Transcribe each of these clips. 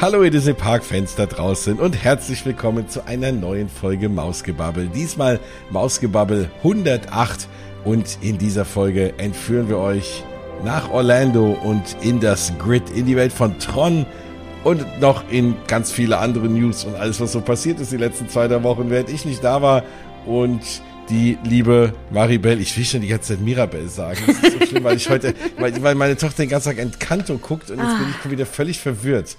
Hallo ihr Disney Park Fans da draußen und herzlich willkommen zu einer neuen Folge Mausgebabbel. Diesmal Mausgebabbel 108 und in dieser Folge entführen wir euch nach Orlando und in das Grid, in die Welt von Tron und noch in ganz viele andere News und alles, was so passiert ist die letzten zwei, drei Wochen, während ich nicht da war und die liebe Maribel, ich will schon die ganze Zeit Mirabel sagen. Das ist so schlimm, weil ich heute, weil, weil meine Tochter den ganzen Tag Encanto guckt und jetzt bin ich wieder völlig verwirrt.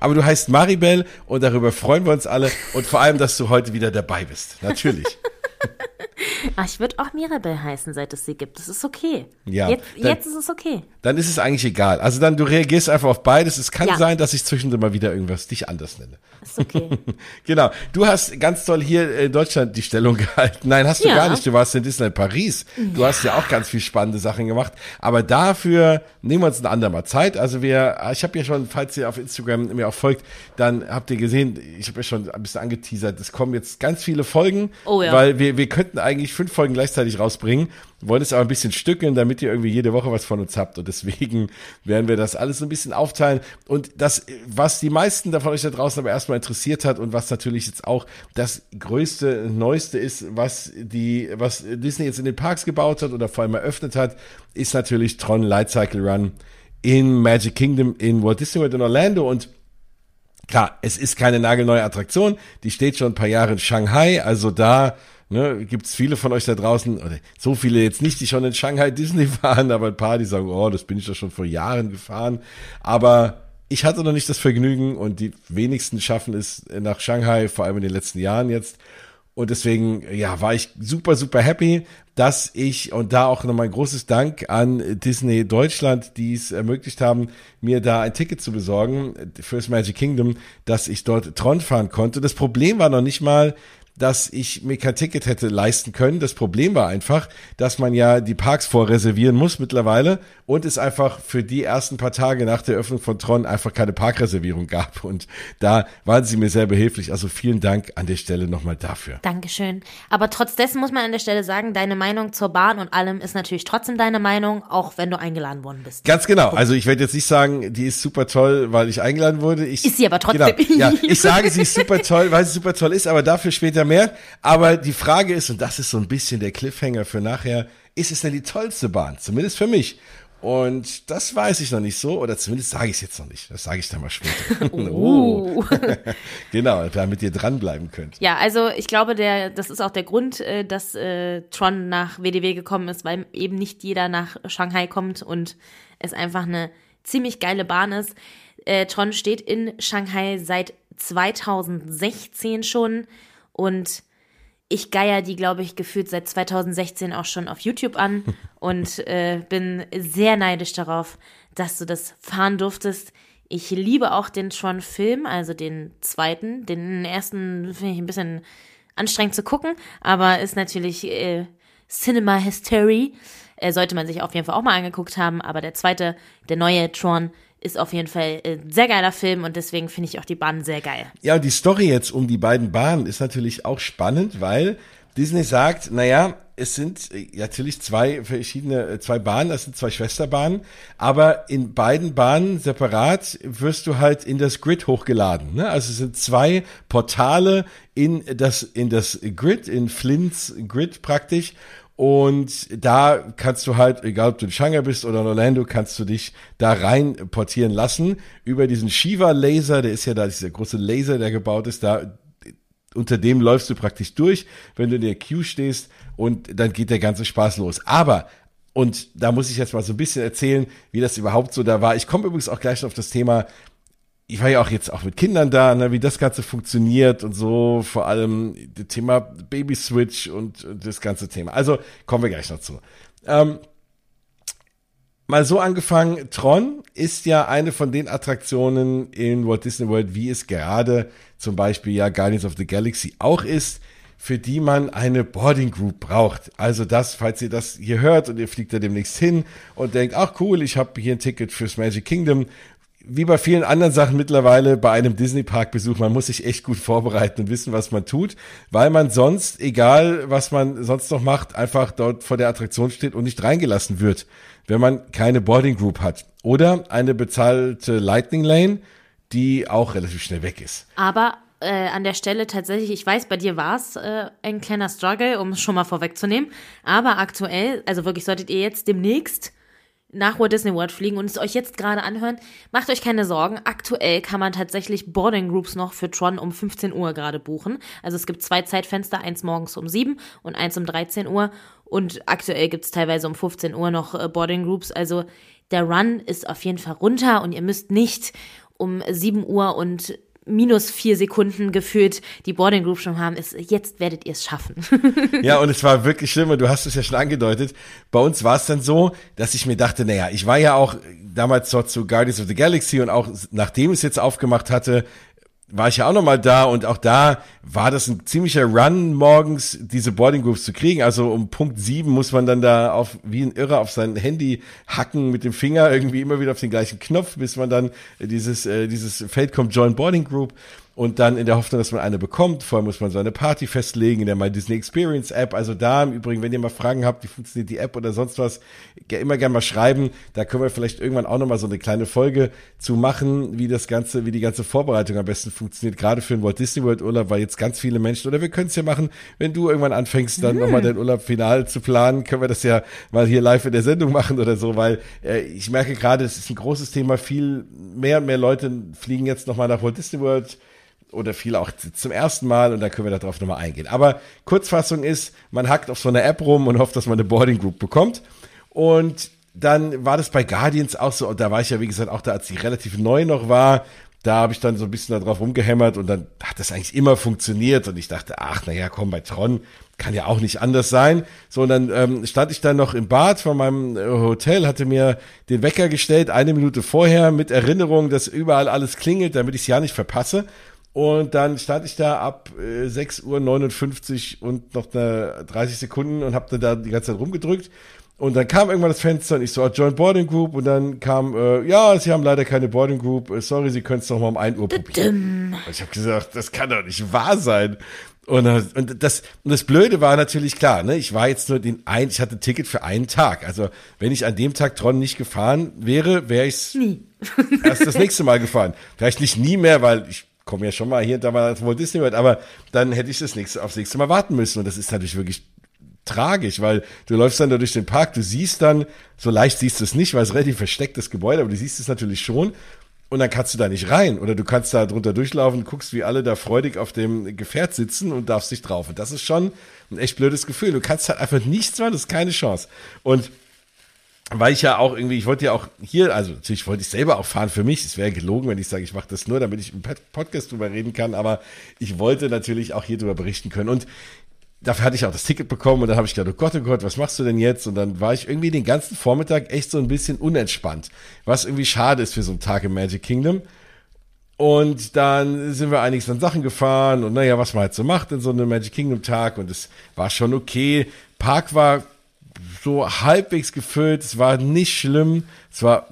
Aber du heißt Maribel und darüber freuen wir uns alle und vor allem, dass du heute wieder dabei bist. Natürlich. Ach, ich würde auch Mirabel heißen, seit es sie gibt. Das ist okay. Ja, Jetzt, dann- jetzt ist es okay. Dann ist es eigentlich egal. Also dann, du reagierst einfach auf beides. Es kann Ja. sein, dass ich zwischendurch mal wieder irgendwas dich anders nenne. Ist okay. Genau. Du hast ganz toll hier in Deutschland die Stellung gehalten. Nein, hast du Ja. gar nicht. Du warst in Disneyland Paris. Du hast ja auch ganz viel spannende Sachen gemacht. Aber dafür nehmen wir uns ein andermal Zeit. Also wir, ich habe ja schon, falls ihr auf Instagram mir auch folgt, dann habt ihr gesehen, ich habe ja schon ein bisschen angeteasert, es kommen jetzt ganz viele Folgen, Oh ja. weil wir, wir könnten eigentlich fünf Folgen gleichzeitig rausbringen, wollen es aber ein bisschen stückeln, damit ihr irgendwie jede Woche was von uns habt. Und deswegen werden wir das alles so ein bisschen aufteilen. Und das, was die meisten davon euch da draußen aber erstmal interessiert hat und was natürlich jetzt auch das größte, neueste ist, was die, was Disney jetzt in den Parks gebaut hat oder vor allem eröffnet hat, ist natürlich Tron Light Cycle Run in Magic Kingdom in Walt Disney World in Orlando und Klar, es ist keine nagelneue Attraktion, die steht schon ein paar Jahre in Shanghai, also da ne, gibt's viele von euch da draußen, oder so viele jetzt nicht, die schon in Shanghai Disney waren, aber ein paar, die sagen, oh, das bin ich doch schon vor Jahren gefahren. Aber ich hatte noch nicht das Vergnügen und die wenigsten schaffen es nach Shanghai, vor allem in den letzten Jahren jetzt. Und deswegen, ja, war ich super, super happy, dass ich, und da auch nochmal ein großes Dank an Disney Deutschland, die es ermöglicht haben, mir da ein Ticket zu besorgen fürs Magic Kingdom, dass ich dort Tron fahren konnte. Das Problem war noch nicht mal, dass ich mir kein Ticket hätte leisten können. Das Problem war einfach, dass man ja die Parks vorreservieren muss mittlerweile und es einfach für die ersten paar Tage nach der Öffnung von Tron einfach keine Parkreservierung gab. Und da waren sie mir sehr behilflich. Also vielen Dank an der Stelle nochmal dafür. Dankeschön. Aber trotz dessen muss man an der Stelle sagen, deine Meinung zur Bahn und allem ist natürlich trotzdem deine Meinung, auch wenn du eingeladen worden bist. Ganz genau. Also ich werde jetzt nicht sagen, die ist super toll, weil ich eingeladen wurde. Ich, Ist sie aber trotzdem. Genau. Ja, ich sage, sie ist super toll, weil sie super toll ist, aber dafür später mehr. Aber die Frage ist, und das ist so ein bisschen der Cliffhanger für nachher, ist es denn die tollste Bahn? Zumindest für mich. Und das weiß ich noch nicht so, oder zumindest sage ich es jetzt noch nicht. Das sage ich dann mal später. Uh. genau, damit ihr dranbleiben könnt. Ja, also ich glaube, der, das ist auch der Grund, äh, dass äh, Tron nach WDW gekommen ist, weil eben nicht jeder nach Shanghai kommt und es einfach eine ziemlich geile Bahn ist. Äh, Tron steht in Shanghai seit 2016 schon und ich geier die, glaube ich, gefühlt seit 2016 auch schon auf YouTube an und äh, bin sehr neidisch darauf, dass du das fahren durftest. Ich liebe auch den Tron-Film, also den zweiten. Den ersten finde ich ein bisschen anstrengend zu gucken, aber ist natürlich äh, Cinema History. Äh, sollte man sich auf jeden Fall auch mal angeguckt haben. Aber der zweite, der neue Tron, ist auf jeden Fall äh, ein sehr geiler Film und deswegen finde ich auch die Bahn sehr geil. Ja, und die Story jetzt um die beiden Bahnen ist natürlich auch spannend, weil Disney sagt, naja, es sind äh, natürlich zwei verschiedene, äh, zwei Bahnen, das sind zwei Schwesterbahnen, aber in beiden Bahnen separat wirst du halt in das Grid hochgeladen. Ne? Also es sind zwei Portale in das, in das Grid, in Flints Grid praktisch. Und da kannst du halt, egal ob du in Shanghai bist oder in Orlando, kannst du dich da rein portieren lassen über diesen Shiva-Laser, der ist ja da dieser große Laser, der gebaut ist, da unter dem läufst du praktisch durch, wenn du in der Queue stehst und dann geht der ganze Spaß los. Aber und da muss ich jetzt mal so ein bisschen erzählen, wie das überhaupt so da war. Ich komme übrigens auch gleich auf das Thema ich war ja auch jetzt auch mit Kindern da, ne, wie das Ganze funktioniert und so, vor allem das Thema Baby Switch und, und das ganze Thema. Also kommen wir gleich noch zu. Ähm, mal so angefangen, Tron ist ja eine von den Attraktionen in Walt Disney World, wie es gerade zum Beispiel ja Guardians of the Galaxy auch ist, für die man eine Boarding Group braucht. Also das, falls ihr das hier hört und ihr fliegt da demnächst hin und denkt, ach cool, ich habe hier ein Ticket fürs Magic Kingdom, wie bei vielen anderen Sachen mittlerweile bei einem Disney-Park-Besuch, man muss sich echt gut vorbereiten und wissen, was man tut, weil man sonst, egal was man sonst noch macht, einfach dort vor der Attraktion steht und nicht reingelassen wird, wenn man keine Boarding Group hat. Oder eine bezahlte Lightning Lane, die auch relativ schnell weg ist. Aber äh, an der Stelle tatsächlich, ich weiß, bei dir war es äh, ein kleiner Struggle, um es schon mal vorwegzunehmen. Aber aktuell, also wirklich solltet ihr jetzt demnächst nach Walt Disney World fliegen und es euch jetzt gerade anhören, macht euch keine Sorgen. Aktuell kann man tatsächlich Boarding Groups noch für Tron um 15 Uhr gerade buchen. Also es gibt zwei Zeitfenster, eins morgens um 7 und eins um 13 Uhr. Und aktuell gibt es teilweise um 15 Uhr noch äh, Boarding Groups. Also der Run ist auf jeden Fall runter und ihr müsst nicht um 7 Uhr und minus vier Sekunden gefühlt die Boarding Group schon haben, ist, jetzt werdet ihr es schaffen. ja, und es war wirklich schlimm, und du hast es ja schon angedeutet. Bei uns war es dann so, dass ich mir dachte, naja, ich war ja auch damals dort zu Guardians of the Galaxy und auch nachdem es jetzt aufgemacht hatte, war ich ja auch nochmal da und auch da war das ein ziemlicher Run morgens, diese Boarding Groups zu kriegen. Also um Punkt sieben muss man dann da auf, wie ein Irrer auf sein Handy hacken mit dem Finger irgendwie immer wieder auf den gleichen Knopf, bis man dann dieses, äh, dieses Feld kommt Join Boarding Group und dann in der Hoffnung, dass man eine bekommt. Vorher muss man seine Party festlegen in der My Disney Experience App. Also da im Übrigen, wenn ihr mal Fragen habt, wie funktioniert die App oder sonst was, immer gerne mal schreiben. Da können wir vielleicht irgendwann auch nochmal so eine kleine Folge zu machen, wie das Ganze, wie die ganze Vorbereitung am besten funktioniert. Gerade für den Walt Disney World Urlaub, weil jetzt ganz viele Menschen, oder wir können es ja machen, wenn du irgendwann anfängst, dann hm. nochmal deinen Urlaub final zu planen, können wir das ja mal hier live in der Sendung machen oder so, weil äh, ich merke gerade, es ist ein großes Thema. Viel mehr und mehr Leute fliegen jetzt nochmal nach Walt Disney World oder viele auch zum ersten Mal und da können wir darauf nochmal eingehen. Aber Kurzfassung ist, man hackt auf so einer App rum und hofft, dass man eine Boarding Group bekommt. Und dann war das bei Guardians auch so, und da war ich ja, wie gesagt, auch da, als ich relativ neu noch war, da habe ich dann so ein bisschen darauf rumgehämmert und dann hat das eigentlich immer funktioniert und ich dachte, ach, naja, komm, bei Tron kann ja auch nicht anders sein. So, und dann ähm, stand ich dann noch im Bad von meinem äh, Hotel, hatte mir den Wecker gestellt, eine Minute vorher, mit Erinnerung, dass überall alles klingelt, damit ich es ja nicht verpasse. Und dann stand ich da ab äh, 6.59 Uhr und noch eine 30 Sekunden und habe dann da die ganze Zeit rumgedrückt. Und dann kam irgendwann das Fenster und ich so, Join Boarding Group und dann kam, äh, ja, Sie haben leider keine Boarding Group, äh, sorry, Sie können es doch mal um 1 Uhr probieren. Und ich habe gesagt, das kann doch nicht wahr sein. Und, und, das, und das Blöde war natürlich klar, ne? Ich war jetzt nur den ein, ich hatte ein Ticket für einen Tag. Also wenn ich an dem Tag Tron nicht gefahren wäre, wäre ich nie erst das nächste Mal gefahren. Vielleicht nicht nie mehr, weil ich komme ja schon mal hier und da mal Walt Disney World, aber dann hätte ich das nächste, aufs nächste Mal warten müssen. Und das ist natürlich wirklich tragisch, weil du läufst dann da durch den Park, du siehst dann, so leicht siehst du es nicht, weil es relativ verstecktes Gebäude, aber du siehst es natürlich schon. Und dann kannst du da nicht rein. Oder du kannst da drunter durchlaufen, guckst, wie alle da freudig auf dem Gefährt sitzen und darfst dich drauf. Und das ist schon ein echt blödes Gefühl. Du kannst halt einfach nichts machen, das ist keine Chance. Und weil ich ja auch irgendwie, ich wollte ja auch hier, also natürlich wollte ich selber auch fahren für mich. Es wäre gelogen, wenn ich sage, ich mache das nur, damit ich im Podcast drüber reden kann, aber ich wollte natürlich auch hier drüber berichten können. Und dafür hatte ich auch das Ticket bekommen und dann habe ich gedacht, oh Gott, oh Gott, was machst du denn jetzt? Und dann war ich irgendwie den ganzen Vormittag echt so ein bisschen unentspannt, was irgendwie schade ist für so einen Tag im Magic Kingdom. Und dann sind wir einiges an Sachen gefahren und naja, was man halt so macht in so einem Magic Kingdom Tag und es war schon okay. Park war so halbwegs gefüllt. Es war nicht schlimm. Es war,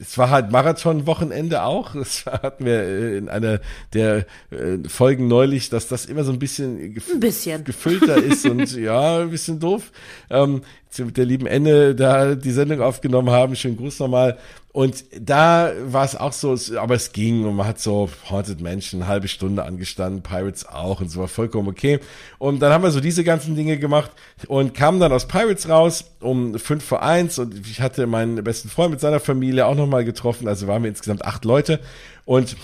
es war halt Marathon-Wochenende auch. Das hatten wir äh, in einer der äh, Folgen neulich, dass das immer so ein bisschen, gef ein bisschen. gefüllter ist und ja, ein bisschen doof. Ähm, mit der lieben Ende da die Sendung aufgenommen haben. Schönen Gruß nochmal. Und da war es auch so, aber es ging und man hat so Haunted Mansion eine halbe Stunde angestanden, Pirates auch und so war vollkommen okay. Und dann haben wir so diese ganzen Dinge gemacht und kamen dann aus Pirates raus um fünf vor eins und ich hatte meinen besten Freund mit seiner Familie auch nochmal getroffen, also waren wir insgesamt acht Leute und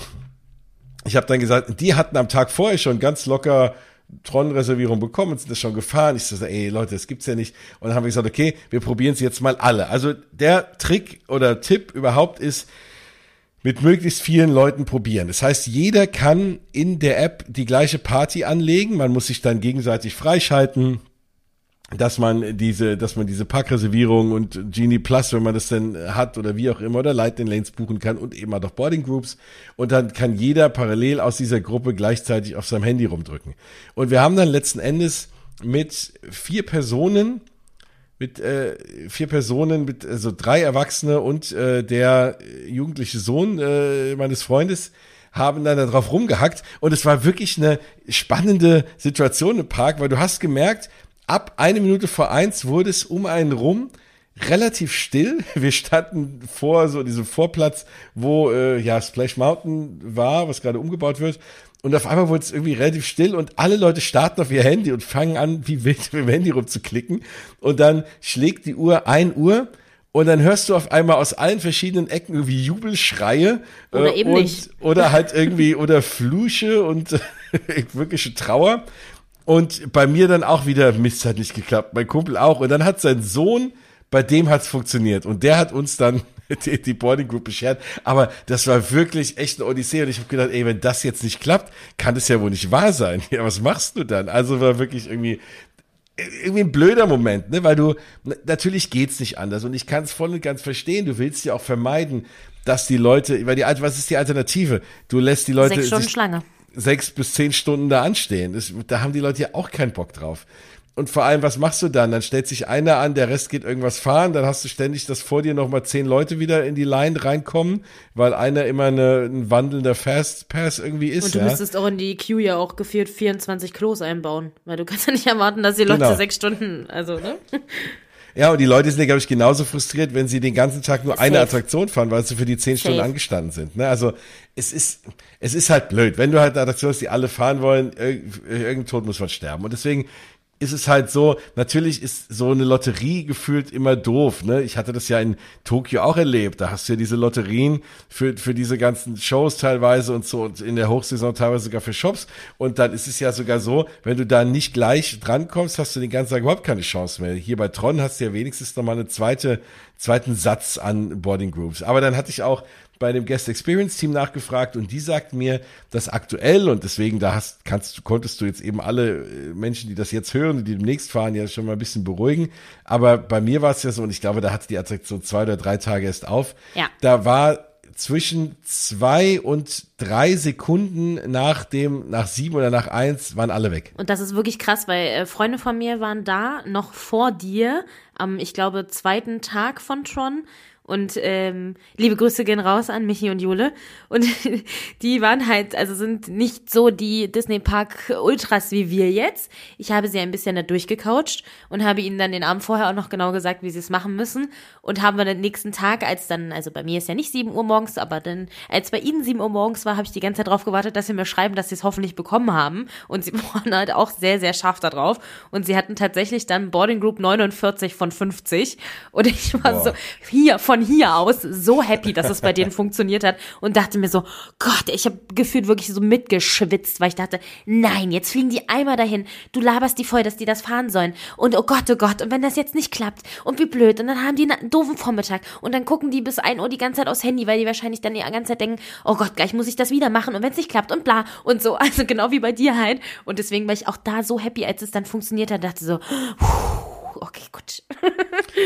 ich habe dann gesagt, die hatten am Tag vorher schon ganz locker Tron-Reservierung bekommen und sind das schon gefahren. Ich so, ey Leute, das gibt's ja nicht. Und dann haben wir gesagt, okay, wir probieren es jetzt mal alle. Also der Trick oder Tipp überhaupt ist, mit möglichst vielen Leuten probieren. Das heißt, jeder kann in der App die gleiche Party anlegen. Man muss sich dann gegenseitig freischalten dass man diese, dass man diese Parkreservierung und Genie Plus, wenn man das denn hat oder wie auch immer, oder Lightning Lanes buchen kann und eben auch Boarding Groups. Und dann kann jeder parallel aus dieser Gruppe gleichzeitig auf seinem Handy rumdrücken. Und wir haben dann letzten Endes mit vier Personen, mit äh, vier Personen, mit also drei Erwachsene und äh, der jugendliche Sohn äh, meines Freundes, haben dann darauf rumgehackt und es war wirklich eine spannende Situation im Park, weil du hast gemerkt, ab eine Minute vor eins wurde es um einen rum relativ still. Wir standen vor so diesem Vorplatz, wo äh, ja Splash Mountain war, was gerade umgebaut wird. Und auf einmal wurde es irgendwie relativ still und alle Leute starten auf ihr Handy und fangen an, wie wild mit dem Handy rumzuklicken. Und dann schlägt die Uhr ein Uhr und dann hörst du auf einmal aus allen verschiedenen Ecken irgendwie Jubelschreie oder äh, eben und, nicht. oder halt irgendwie oder Flüche und wirkliche Trauer. Und bei mir dann auch wieder Mist hat nicht geklappt, mein Kumpel auch. Und dann hat sein Sohn, bei dem hat's funktioniert und der hat uns dann die, die Boarding Group beschert. Aber das war wirklich echt eine Odyssee und ich habe gedacht, ey, wenn das jetzt nicht klappt, kann das ja wohl nicht wahr sein. Ja, was machst du dann? Also war wirklich irgendwie irgendwie ein blöder Moment, ne? Weil du natürlich geht's nicht anders und ich kann es voll und ganz verstehen. Du willst ja auch vermeiden, dass die Leute, weil die was ist die Alternative? Du lässt die Leute Sechs Stunden sich Schlange. Sechs bis zehn Stunden da anstehen. Das, da haben die Leute ja auch keinen Bock drauf. Und vor allem, was machst du dann? Dann stellt sich einer an, der Rest geht irgendwas fahren, dann hast du ständig, dass vor dir nochmal zehn Leute wieder in die Line reinkommen, weil einer immer eine, ein wandelnder Fastpass irgendwie ist. Und du ja? müsstest auch in die Queue ja auch geführt 24 Klos einbauen, weil du kannst ja nicht erwarten, dass die Leute Genau. sechs Stunden, also, ne? Ja, und die Leute sind ja, glaube ich, genauso frustriert, wenn sie den ganzen Tag nur eine Safe. Attraktion fahren, weil sie für die zehn Stunden Safe. angestanden sind. Ne? Also es ist, es ist halt blöd. Wenn du halt eine Attraktion hast, die alle fahren wollen, irg- irgendein Tod muss man sterben. Und deswegen ist es halt so, natürlich ist so eine Lotterie gefühlt immer doof. Ne? Ich hatte das ja in Tokio auch erlebt. Da hast du ja diese Lotterien für, für diese ganzen Shows teilweise und so und in der Hochsaison teilweise sogar für Shops. Und dann ist es ja sogar so, wenn du da nicht gleich drankommst, hast du den ganzen Tag überhaupt keine Chance mehr. Hier bei Tron hast du ja wenigstens noch mal eine zweite, zweiten Satz an Boarding Groups. Aber dann hatte ich auch bei dem Guest Experience Team nachgefragt und die sagten mir, dass aktuell und deswegen da hast, kannst du, konntest du jetzt eben alle äh, Menschen, die das jetzt hören, die demnächst fahren, ja schon mal ein bisschen beruhigen. Aber bei mir war es ja so und ich glaube, da hatte die Attraktion zwei oder drei Tage erst auf. Ja. Da war zwischen zwei und drei Sekunden nach dem, nach sieben oder nach eins waren alle weg. Und das ist wirklich krass, weil äh, Freunde von mir waren da noch vor dir am, ich glaube, zweiten Tag von Tron. Und ähm, liebe Grüße gehen raus an Michi und Jule. Und die waren halt, also sind nicht so die Disney Park Ultras wie wir jetzt. Ich habe sie ein bisschen da durchgecoacht und habe ihnen dann den Abend vorher auch noch genau gesagt, wie sie es machen müssen. Und haben wir den nächsten Tag, als dann, also bei mir ist ja nicht 7 Uhr morgens, aber dann, als bei ihnen 7 Uhr morgens war, habe ich die ganze Zeit drauf gewartet, dass sie mir schreiben, dass sie es hoffentlich bekommen haben. Und sie waren halt auch sehr, sehr scharf da drauf. Und sie hatten tatsächlich dann Boarding Group 49 von 50. Und ich war Boah. so, hier, von hier aus, so happy, dass es bei denen funktioniert hat. Und dachte mir so, Gott, ich habe gefühlt wirklich so mitgeschwitzt, weil ich dachte, nein, jetzt fliegen die einmal dahin. Du laberst die voll, dass die das fahren sollen. Und oh Gott, oh Gott, und wenn das jetzt nicht klappt, und wie blöd. Und dann haben die einen doofen Vormittag. Und dann gucken die bis 1 Uhr die ganze Zeit aufs Handy, weil die wahrscheinlich dann die ganze Zeit denken, oh Gott, gleich muss ich das wieder machen. Und wenn es nicht klappt und bla. Und so, also genau wie bei dir halt. Und deswegen war ich auch da so happy, als es dann funktioniert hat, dachte so, puh, okay, gut.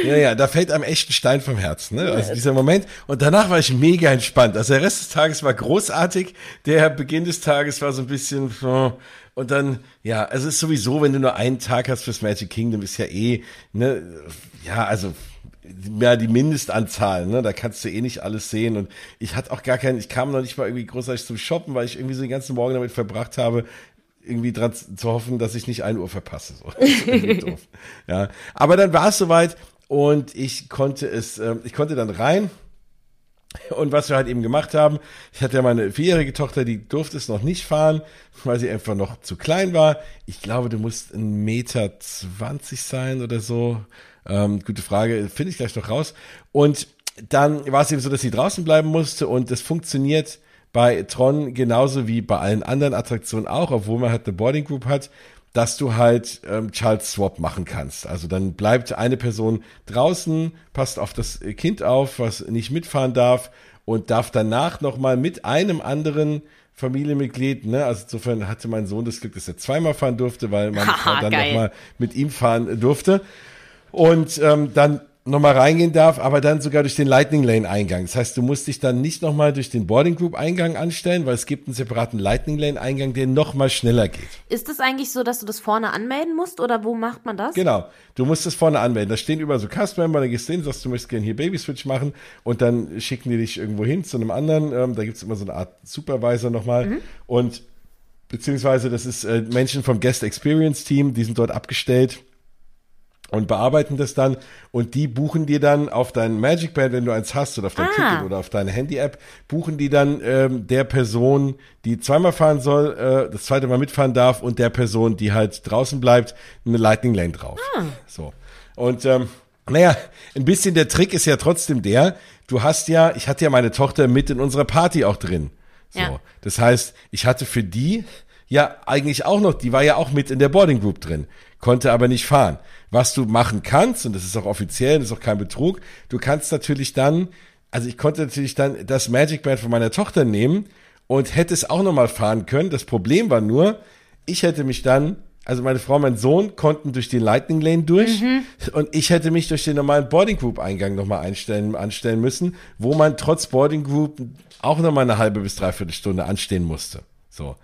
Ja, ja, da fällt einem echt ein Stein vom Herzen, ne? Also dieser Moment. Und danach war ich mega entspannt. Also der Rest des Tages war großartig. Der Beginn des Tages war so ein bisschen, oh. und dann, ja, also es ist sowieso, wenn du nur einen Tag hast fürs Magic Kingdom, ist ja eh, ne, ja, also, ja, die Mindestanzahl, ne, da kannst du eh nicht alles sehen und ich hatte auch gar keinen, ich kam noch nicht mal irgendwie großartig zum Shoppen, weil ich irgendwie so den ganzen Morgen damit verbracht habe, irgendwie dran zu hoffen, dass ich nicht ein Uhr verpasse. So. Ja, aber dann war es soweit und ich konnte es, ähm, ich konnte dann rein. Und was wir halt eben gemacht haben, ich hatte ja meine vierjährige Tochter, die durfte es noch nicht fahren, weil sie einfach noch zu klein war. Ich glaube, du musst ein Meter zwanzig sein oder so. Ähm, gute Frage, finde ich gleich noch raus. Und dann war es eben so, dass sie draußen bleiben musste und das funktioniert bei Tron genauso wie bei allen anderen Attraktionen auch, obwohl man halt eine Boarding Group hat, dass du halt ähm, Child Swap machen kannst. Also dann bleibt eine Person draußen, passt auf das Kind auf, was nicht mitfahren darf und darf danach nochmal mit einem anderen Familienmitglied, ne, also insofern hatte mein Sohn das Glück, dass er zweimal fahren durfte, weil meine Frau dann nochmal mit ihm fahren durfte und ähm, dann nochmal reingehen darf, aber dann sogar durch den Lightning Lane Eingang. Das heißt, du musst dich dann nicht nochmal durch den Boarding Group Eingang anstellen, weil es gibt einen separaten Lightning Lane Eingang, der nochmal schneller geht. Ist es eigentlich so, dass du das vorne anmelden musst oder wo macht man das? Genau. Du musst das vorne anmelden. Da stehen überall so Cast-Member, da gehst du hin, sagst, du möchtest gerne hier Baby-Switch machen und dann schicken die dich irgendwo hin zu einem anderen. Ähm, da gibt's immer so eine Art Supervisor nochmal. Und beziehungsweise das ist äh, Menschen vom Guest Experience Team, die sind dort abgestellt. Und bearbeiten das dann und die buchen dir dann auf dein Magic Band, wenn du eins hast oder auf dein Ah. Ticket oder auf deine Handy-App, buchen die dann ähm, der Person, die zweimal fahren soll, äh, das zweite Mal mitfahren darf und der Person, die halt draußen bleibt, eine Lightning Lane drauf. Ah. So. Und ähm, naja, ein bisschen der Trick ist ja trotzdem der, du hast ja, ich hatte ja meine Tochter mit in unserer Party auch drin. So. Ja. Das heißt, ich hatte für die ja eigentlich auch noch, die war ja auch mit in der Boarding Group drin, konnte aber nicht fahren. Was du machen kannst, und das ist auch offiziell, das ist auch kein Betrug, du kannst natürlich dann, also ich konnte natürlich dann das Magic Band von meiner Tochter nehmen und hätte es auch nochmal fahren können. Das Problem war nur, ich hätte mich dann, also meine Frau und mein Sohn konnten durch die Lightning Lane durch und ich hätte mich durch den normalen Boarding Group Eingang nochmal einstellen, anstellen müssen, wo man trotz Boarding Group auch nochmal eine halbe bis dreiviertel Stunde anstehen musste. So.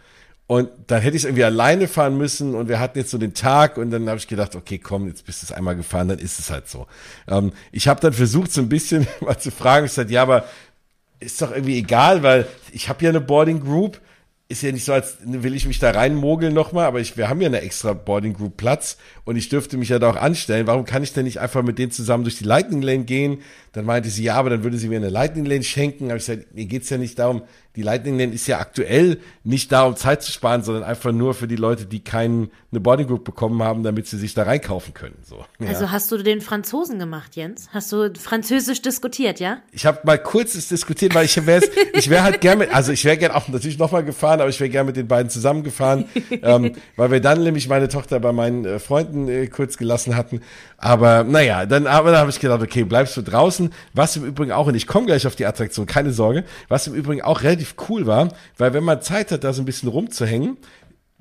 Und dann hätte ich es irgendwie alleine fahren müssen und wir hatten jetzt so den Tag und dann habe ich gedacht, okay, komm, jetzt bist du es einmal gefahren, dann ist es halt so. Ähm, ich habe dann versucht, so ein bisschen mal zu fragen, ich sagte, ja, aber ist doch irgendwie egal, weil ich habe ja eine Boarding Group. Ist ja nicht so, als will ich mich da reinmogeln nochmal, aber ich, wir haben ja eine extra Boarding Group Platz und ich dürfte mich ja da auch anstellen. Warum kann ich denn nicht einfach mit denen zusammen durch die Lightning Lane gehen? Dann meinte sie, ja, aber dann würde sie mir eine Lightning Lane schenken. Aber ich gesagt, mir geht's ja nicht darum, die Lightning Lane ist ja aktuell nicht da, um Zeit zu sparen, sondern einfach nur für die Leute, die keine Boarding Group bekommen haben, damit sie sich da reinkaufen können. So. Ja. Also hast du den Franzosen gemacht, Jens? Hast du Französisch diskutiert, ja? Ich habe mal kurz es diskutiert, weil ich wäre ich wäre halt gerne, also ich wäre gerne auch natürlich nochmal gefahren, aber ich wäre gerne mit den beiden zusammengefahren, ähm, weil wir dann nämlich meine Tochter bei meinen äh, Freunden äh, kurz gelassen hatten. Aber naja, dann, aber dann habe ich gedacht, okay, bleibst du draußen. Was im Übrigen auch, und ich komme gleich auf die Attraktion, keine Sorge, was im Übrigen auch relativ cool war, weil wenn man Zeit hat, da so ein bisschen rumzuhängen,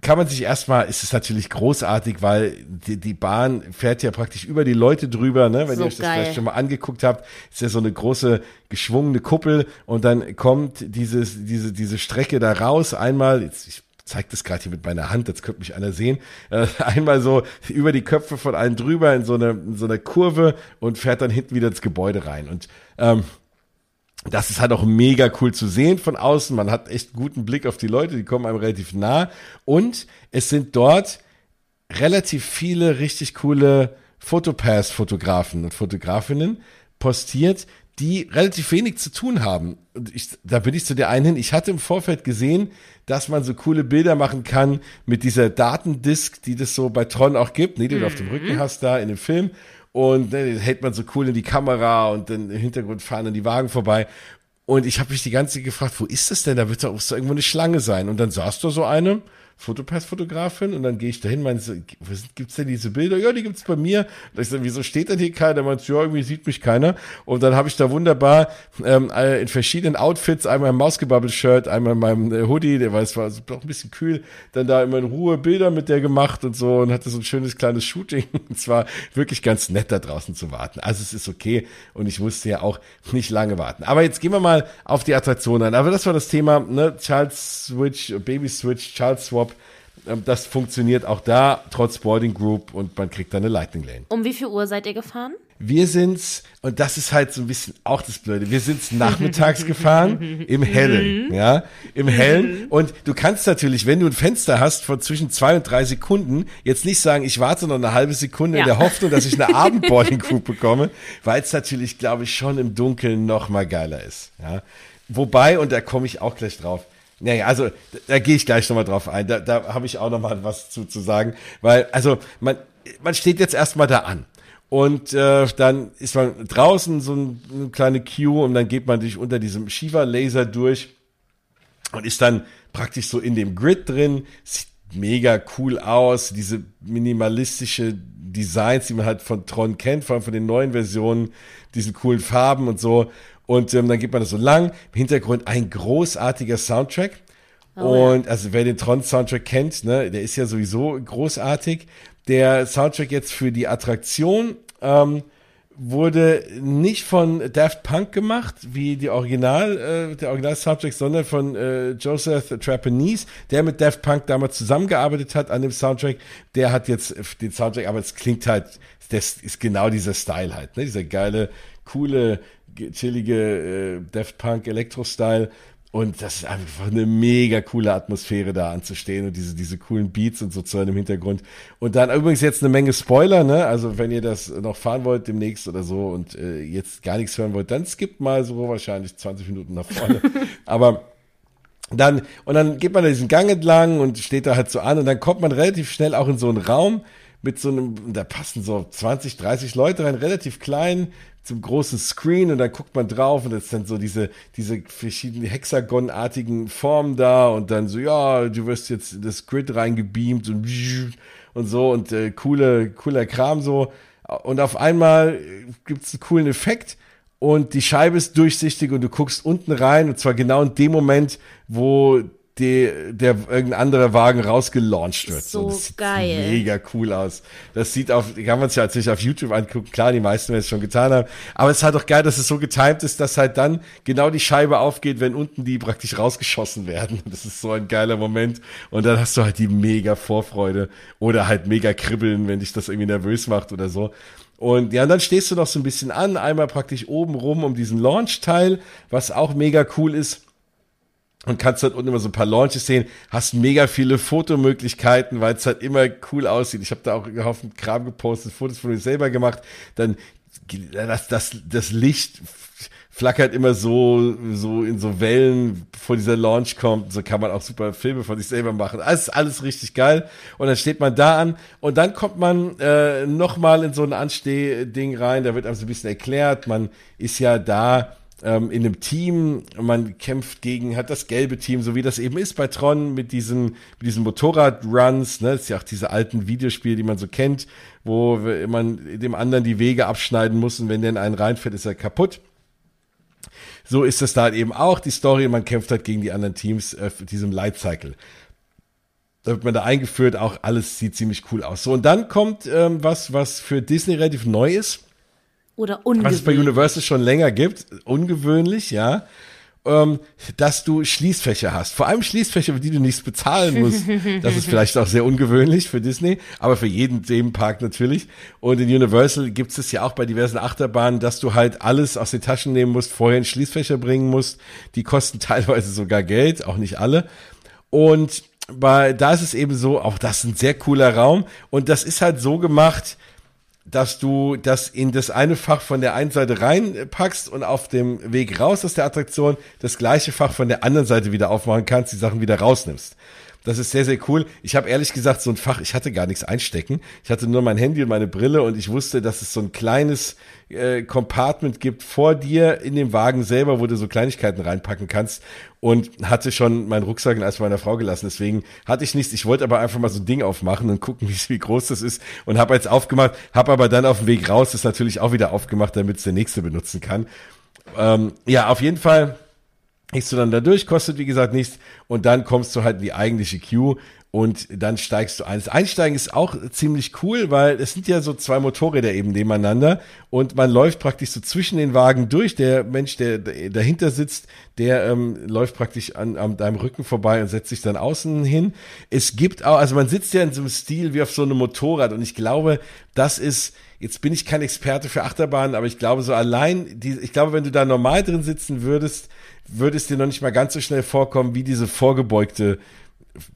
kann man sich erstmal, ist es natürlich großartig, weil die, die Bahn fährt ja praktisch über die Leute drüber, ne? Wenn So ihr euch das geil. vielleicht schon mal angeguckt habt, ist ja so eine große geschwungene Kuppel und dann kommt dieses, diese, diese Strecke da raus, einmal, jetzt, ich zeig das gerade hier mit meiner Hand, jetzt könnte mich einer sehen, äh, einmal so über die Köpfe von allen drüber in so eine, in so eine Kurve und fährt dann hinten wieder ins Gebäude rein. Und ähm, das ist halt auch mega cool zu sehen von außen. Man hat echt guten Blick auf die Leute, die kommen einem relativ nah. Und es sind dort relativ viele richtig coole Fotopass-Fotografen und Fotografinnen postiert, die relativ wenig zu tun haben. Und ich, da bin ich zu der einen hin. Ich hatte im Vorfeld gesehen, dass man so coole Bilder machen kann mit dieser Datendisk, die das so bei Tron auch gibt, ne, die du auf dem Rücken hast da in dem Film. Und ne, den hält man so cool in die Kamera und dann im Hintergrund fahren dann die Wagen vorbei. Und ich habe mich die ganze Zeit gefragt, wo ist das denn? Da wird doch irgendwo eine Schlange sein. Und dann saß da so eine Fotopass-Fotografin und dann gehe ich dahin, meine, so, gibt's denn diese Bilder? Ja, die gibt's bei mir. Und ich so, wieso steht denn hier keiner? Meint, ja, irgendwie sieht mich keiner. Und dann habe ich da wunderbar ähm, äh, in verschiedenen Outfits, einmal im Mausgebubble-Shirt, einmal in meinem äh, Hoodie, der es war doch ein bisschen kühl, dann da immer in Ruhe Bilder mit der gemacht und so und hatte so ein schönes kleines Shooting. Und es war wirklich ganz nett, da draußen zu warten. Also es ist okay und ich musste ja auch nicht lange warten. Aber jetzt gehen wir mal auf die Attraktion ein. Aber das war das Thema, ne? Child Switch, Baby Switch, Child Swap. Ähm, Das funktioniert auch da, trotz Boarding Group und man kriegt dann eine Lightning Lane. Um wie viel Uhr seid ihr gefahren? Wir sind's, und das ist halt so ein bisschen auch das Blöde, wir sind's nachmittags gefahren, im Hellen, ja, im Hellen. Und du kannst natürlich, wenn du ein Fenster hast von zwischen zwei und drei Sekunden, jetzt nicht sagen, ich warte noch eine halbe Sekunde in Ja. der Hoffnung, dass ich eine Abendboarding Group bekomme, weil es natürlich, glaube ich, schon im Dunkeln noch mal geiler ist, ja. Wobei, und da komme ich auch gleich drauf, naja, also da, da gehe ich gleich nochmal drauf ein. Da, da habe ich auch nochmal was zu, zu sagen. Weil, also, man, man steht jetzt erstmal da an. Und äh, dann ist man draußen so ein, eine kleine Queue und dann geht man durch unter diesem Shiva-Laser durch und ist dann praktisch so in dem Grid drin. Sieht mega cool aus. Diese minimalistische Designs, die man halt von Tron kennt, vor allem von den neuen Versionen, diesen coolen Farben und so. Und ähm, dann geht man da so lang. Im Hintergrund ein großartiger Soundtrack. und also wer den Tron-Soundtrack kennt, ne, der ist ja sowieso großartig. Der Soundtrack jetzt für die Attraktion ähm, wurde nicht von Daft Punk gemacht, wie die Original, äh, der Original-Soundtrack, sondern von äh, Joseph Trapanese, der mit Daft Punk damals zusammengearbeitet hat an dem Soundtrack. Der hat jetzt den Soundtrack, aber es klingt halt, das ist genau dieser Style halt, ne? dieser geile, coole, chillige äh, Daft Punk Elektro-Style. Und das ist einfach eine mega coole Atmosphäre da anzustehen und diese, diese coolen Beats und so zu einem Hintergrund. Und dann übrigens jetzt eine Menge Spoiler, ne? Also wenn ihr das noch fahren wollt demnächst oder so und äh, jetzt gar nichts hören wollt, dann skippt mal so wahrscheinlich 20 Minuten nach vorne. Aber dann, und dann geht man da diesen Gang entlang und steht da halt so an und dann kommt man relativ schnell auch in so einen Raum mit so einem, da passen so 20, 30 Leute rein, relativ klein, zum großen Screen und dann guckt man drauf und ist dann so diese, diese verschiedenen hexagonartigen Formen da und dann so, ja, du wirst jetzt in das Grid reingebeamt und, und so und äh, coole, cooler Kram so. Und auf einmal gibt's einen coolen Effekt und die Scheibe ist durchsichtig und du guckst unten rein und zwar genau in dem Moment, wo die, der irgendein anderer Wagen rausgelauncht wird. So, das sieht geil. mega cool aus. Das sieht auf, kann man sich ja natürlich auf YouTube angucken. Klar, die meisten werden es schon getan haben. Aber es ist halt auch geil, dass es so getimt ist, dass halt dann genau die Scheibe aufgeht, wenn unten die praktisch rausgeschossen werden. Das ist so ein geiler Moment. Und dann hast du halt die mega Vorfreude oder halt mega Kribbeln, wenn dich das irgendwie nervös macht oder so. Und ja, und dann stehst du noch so ein bisschen an, einmal praktisch oben rum um diesen Launch-Teil, was auch mega cool ist und kannst halt unten immer so ein paar Launches sehen, hast mega viele Fotomöglichkeiten, weil es halt immer cool aussieht. Ich habe da auch einen Haufen Kram gepostet, Fotos von mir selber gemacht. Dann das, das, das Licht flackert immer so, so in so Wellen, bevor dieser Launch kommt. So kann man auch super Filme von sich selber machen. Alles, alles richtig geil. Und dann steht man da an und dann kommt man äh, nochmal in so ein Anstehding rein. Da wird einem so ein bisschen erklärt, man ist ja da ähm, in einem Team, man kämpft gegen, hat das gelbe Team, so wie das eben ist bei Tron mit diesen, mit diesen Motorradruns, ne, das ist ja auch diese alten Videospiele, die man so kennt, wo man dem anderen die Wege abschneiden muss und wenn der in einen reinfällt, ist er kaputt. So ist das da halt eben auch, die Story, man kämpft halt gegen die anderen Teams äh, diesem Light Cycle. Da wird man da eingeführt, auch alles sieht ziemlich cool aus. So, und dann kommt ähm, was, was für Disney relativ neu ist Oder was es bei ungewöhnlich. Universal schon länger gibt, ungewöhnlich, ja, ähm, dass du Schließfächer hast. Vor allem Schließfächer, für die du nichts bezahlen musst. Das ist vielleicht auch sehr ungewöhnlich für Disney, aber für jeden Themenpark natürlich. Und in Universal gibt es ja auch bei diversen Achterbahnen, dass du halt alles aus den Taschen nehmen musst, vorher in Schließfächer bringen musst. Die kosten teilweise sogar Geld, auch nicht alle. Und bei, da ist es eben so, auch das ist ein sehr cooler Raum. Und das ist halt so gemacht, dass du das in das eine Fach von der einen Seite reinpackst und auf dem Weg raus aus der Attraktion das gleiche Fach von der anderen Seite wieder aufmachen kannst, die Sachen wieder rausnimmst. Das ist sehr, sehr cool. Ich habe ehrlich gesagt so ein Fach, ich hatte gar nichts einstecken. Ich hatte nur mein Handy und meine Brille und ich wusste, dass es so ein kleines äh, Compartment gibt vor dir in dem Wagen selber, wo du so Kleinigkeiten reinpacken kannst und hatte schon meinen Rucksack als meiner Frau gelassen. Deswegen hatte ich nichts. Ich wollte aber einfach mal so ein Ding aufmachen und gucken, wie, wie groß das ist und habe jetzt aufgemacht, habe aber dann auf dem Weg raus das natürlich auch wieder aufgemacht, damit es der nächste benutzen kann. Ähm, ja, auf jeden Fall gehst du dann da durch, kostet wie gesagt nichts. Und dann kommst du halt in die eigentliche Queue und dann steigst du ein. Das Einsteigen ist auch ziemlich cool, weil es sind ja so zwei Motorräder eben nebeneinander und man läuft praktisch so zwischen den Wagen durch. Der Mensch, der dahinter sitzt, der ähm, läuft praktisch an, an deinem Rücken vorbei und setzt sich dann außen hin. Es gibt auch, also man sitzt ja in so einem Stil wie auf so einem Motorrad und ich glaube, das ist Jetzt bin ich kein Experte für Achterbahnen, aber ich glaube so allein, die, ich glaube, wenn du da normal drin sitzen würdest, würde es dir noch nicht mal ganz so schnell vorkommen wie diese vorgebeugte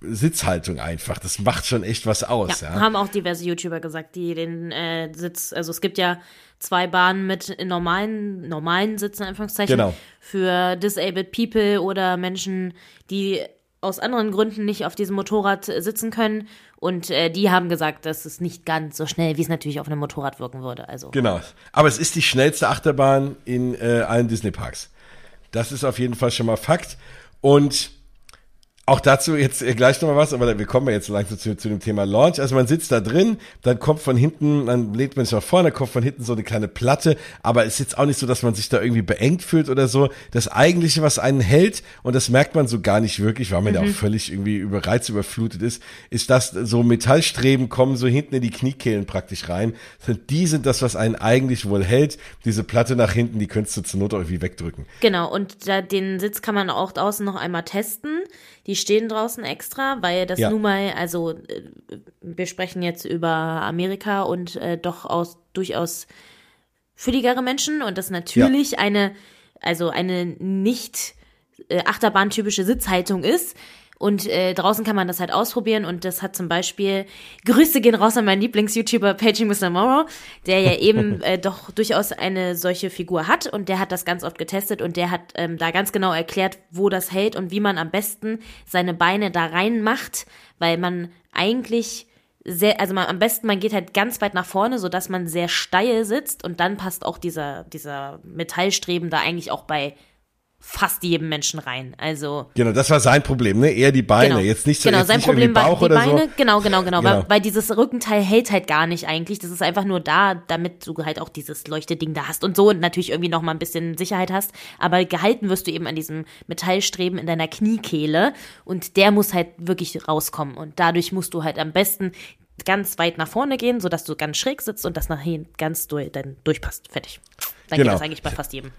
Sitzhaltung einfach. Das macht schon echt was aus. Ja, Ja, haben auch diverse YouTuber gesagt, die den äh, Sitz, also es gibt ja zwei Bahnen mit normalen, normalen Sitzen, Anführungszeichen, Genau. für disabled people oder Menschen, die aus anderen Gründen nicht auf diesem Motorrad sitzen können. Und äh, die haben gesagt, dass es nicht ganz so schnell, wie es natürlich auf einem Motorrad wirken würde. Also Genau. Aber es ist die schnellste Achterbahn in äh, allen Disney-Parks. Das ist auf jeden Fall schon mal Fakt. Und auch dazu jetzt äh, gleich nochmal was, aber wir kommen ja jetzt langsam zu, zu dem Thema Launch. Also man sitzt da drin, dann kommt von hinten, dann lehnt man sich nach vorne, dann kommt von hinten so eine kleine Platte, aber es ist jetzt auch nicht so, dass man sich da irgendwie beengt fühlt oder so. Das Eigentliche, was einen hält, und das merkt man so gar nicht wirklich, weil man ja auch völlig irgendwie über Reiz überflutet ist, ist, dass so Metallstreben kommen so hinten in die Kniekehlen praktisch rein. Die sind das, was einen eigentlich wohl hält. Diese Platte nach hinten, die könntest du zur Not irgendwie wegdrücken. Genau, und da, den Sitz kann man auch draußen noch einmal testen. Die stehen draußen extra, weil das Ja. nun mal, also äh, wir sprechen jetzt über Amerika und äh, doch aus durchaus fülligere Menschen und das natürlich eine, also eine nicht äh, Achterbahn-typische Sitzhaltung ist. Und äh, draußen kann man das halt ausprobieren. Und das hat zum Beispiel, Grüße gehen raus an meinen Lieblings-YouTuber Paging Mr. Morrow, der ja eben äh, doch durchaus eine solche Figur hat. Und der hat das ganz oft getestet. Und der hat ähm, da ganz genau erklärt, wo das hält und wie man am besten seine Beine da rein macht, weil man eigentlich sehr, also man, am besten, man geht halt ganz weit nach vorne, so dass man sehr steil sitzt. Und dann passt auch dieser, dieser Metallstreben da eigentlich auch bei fast jedem Menschen rein. Also genau, das war sein Problem, ne? Eher die Beine, genau. jetzt nicht so genau, jetzt sein Problem Bauch war die Beine, so. genau, genau, genau, Genau. Weil, weil dieses Rückenteil hält halt gar nicht eigentlich. Das ist einfach nur da, damit du halt auch dieses Leuchteding da hast und so und natürlich irgendwie noch mal ein bisschen Sicherheit hast. Aber gehalten wirst du eben an diesem Metallstreben in deiner Kniekehle und der muss halt wirklich rauskommen und dadurch musst du halt am besten ganz weit nach vorne gehen, sodass du ganz schräg sitzt und das nachher ganz durch, dann durchpasst. Fertig. Dann Genau. geht das eigentlich bei fast jedem.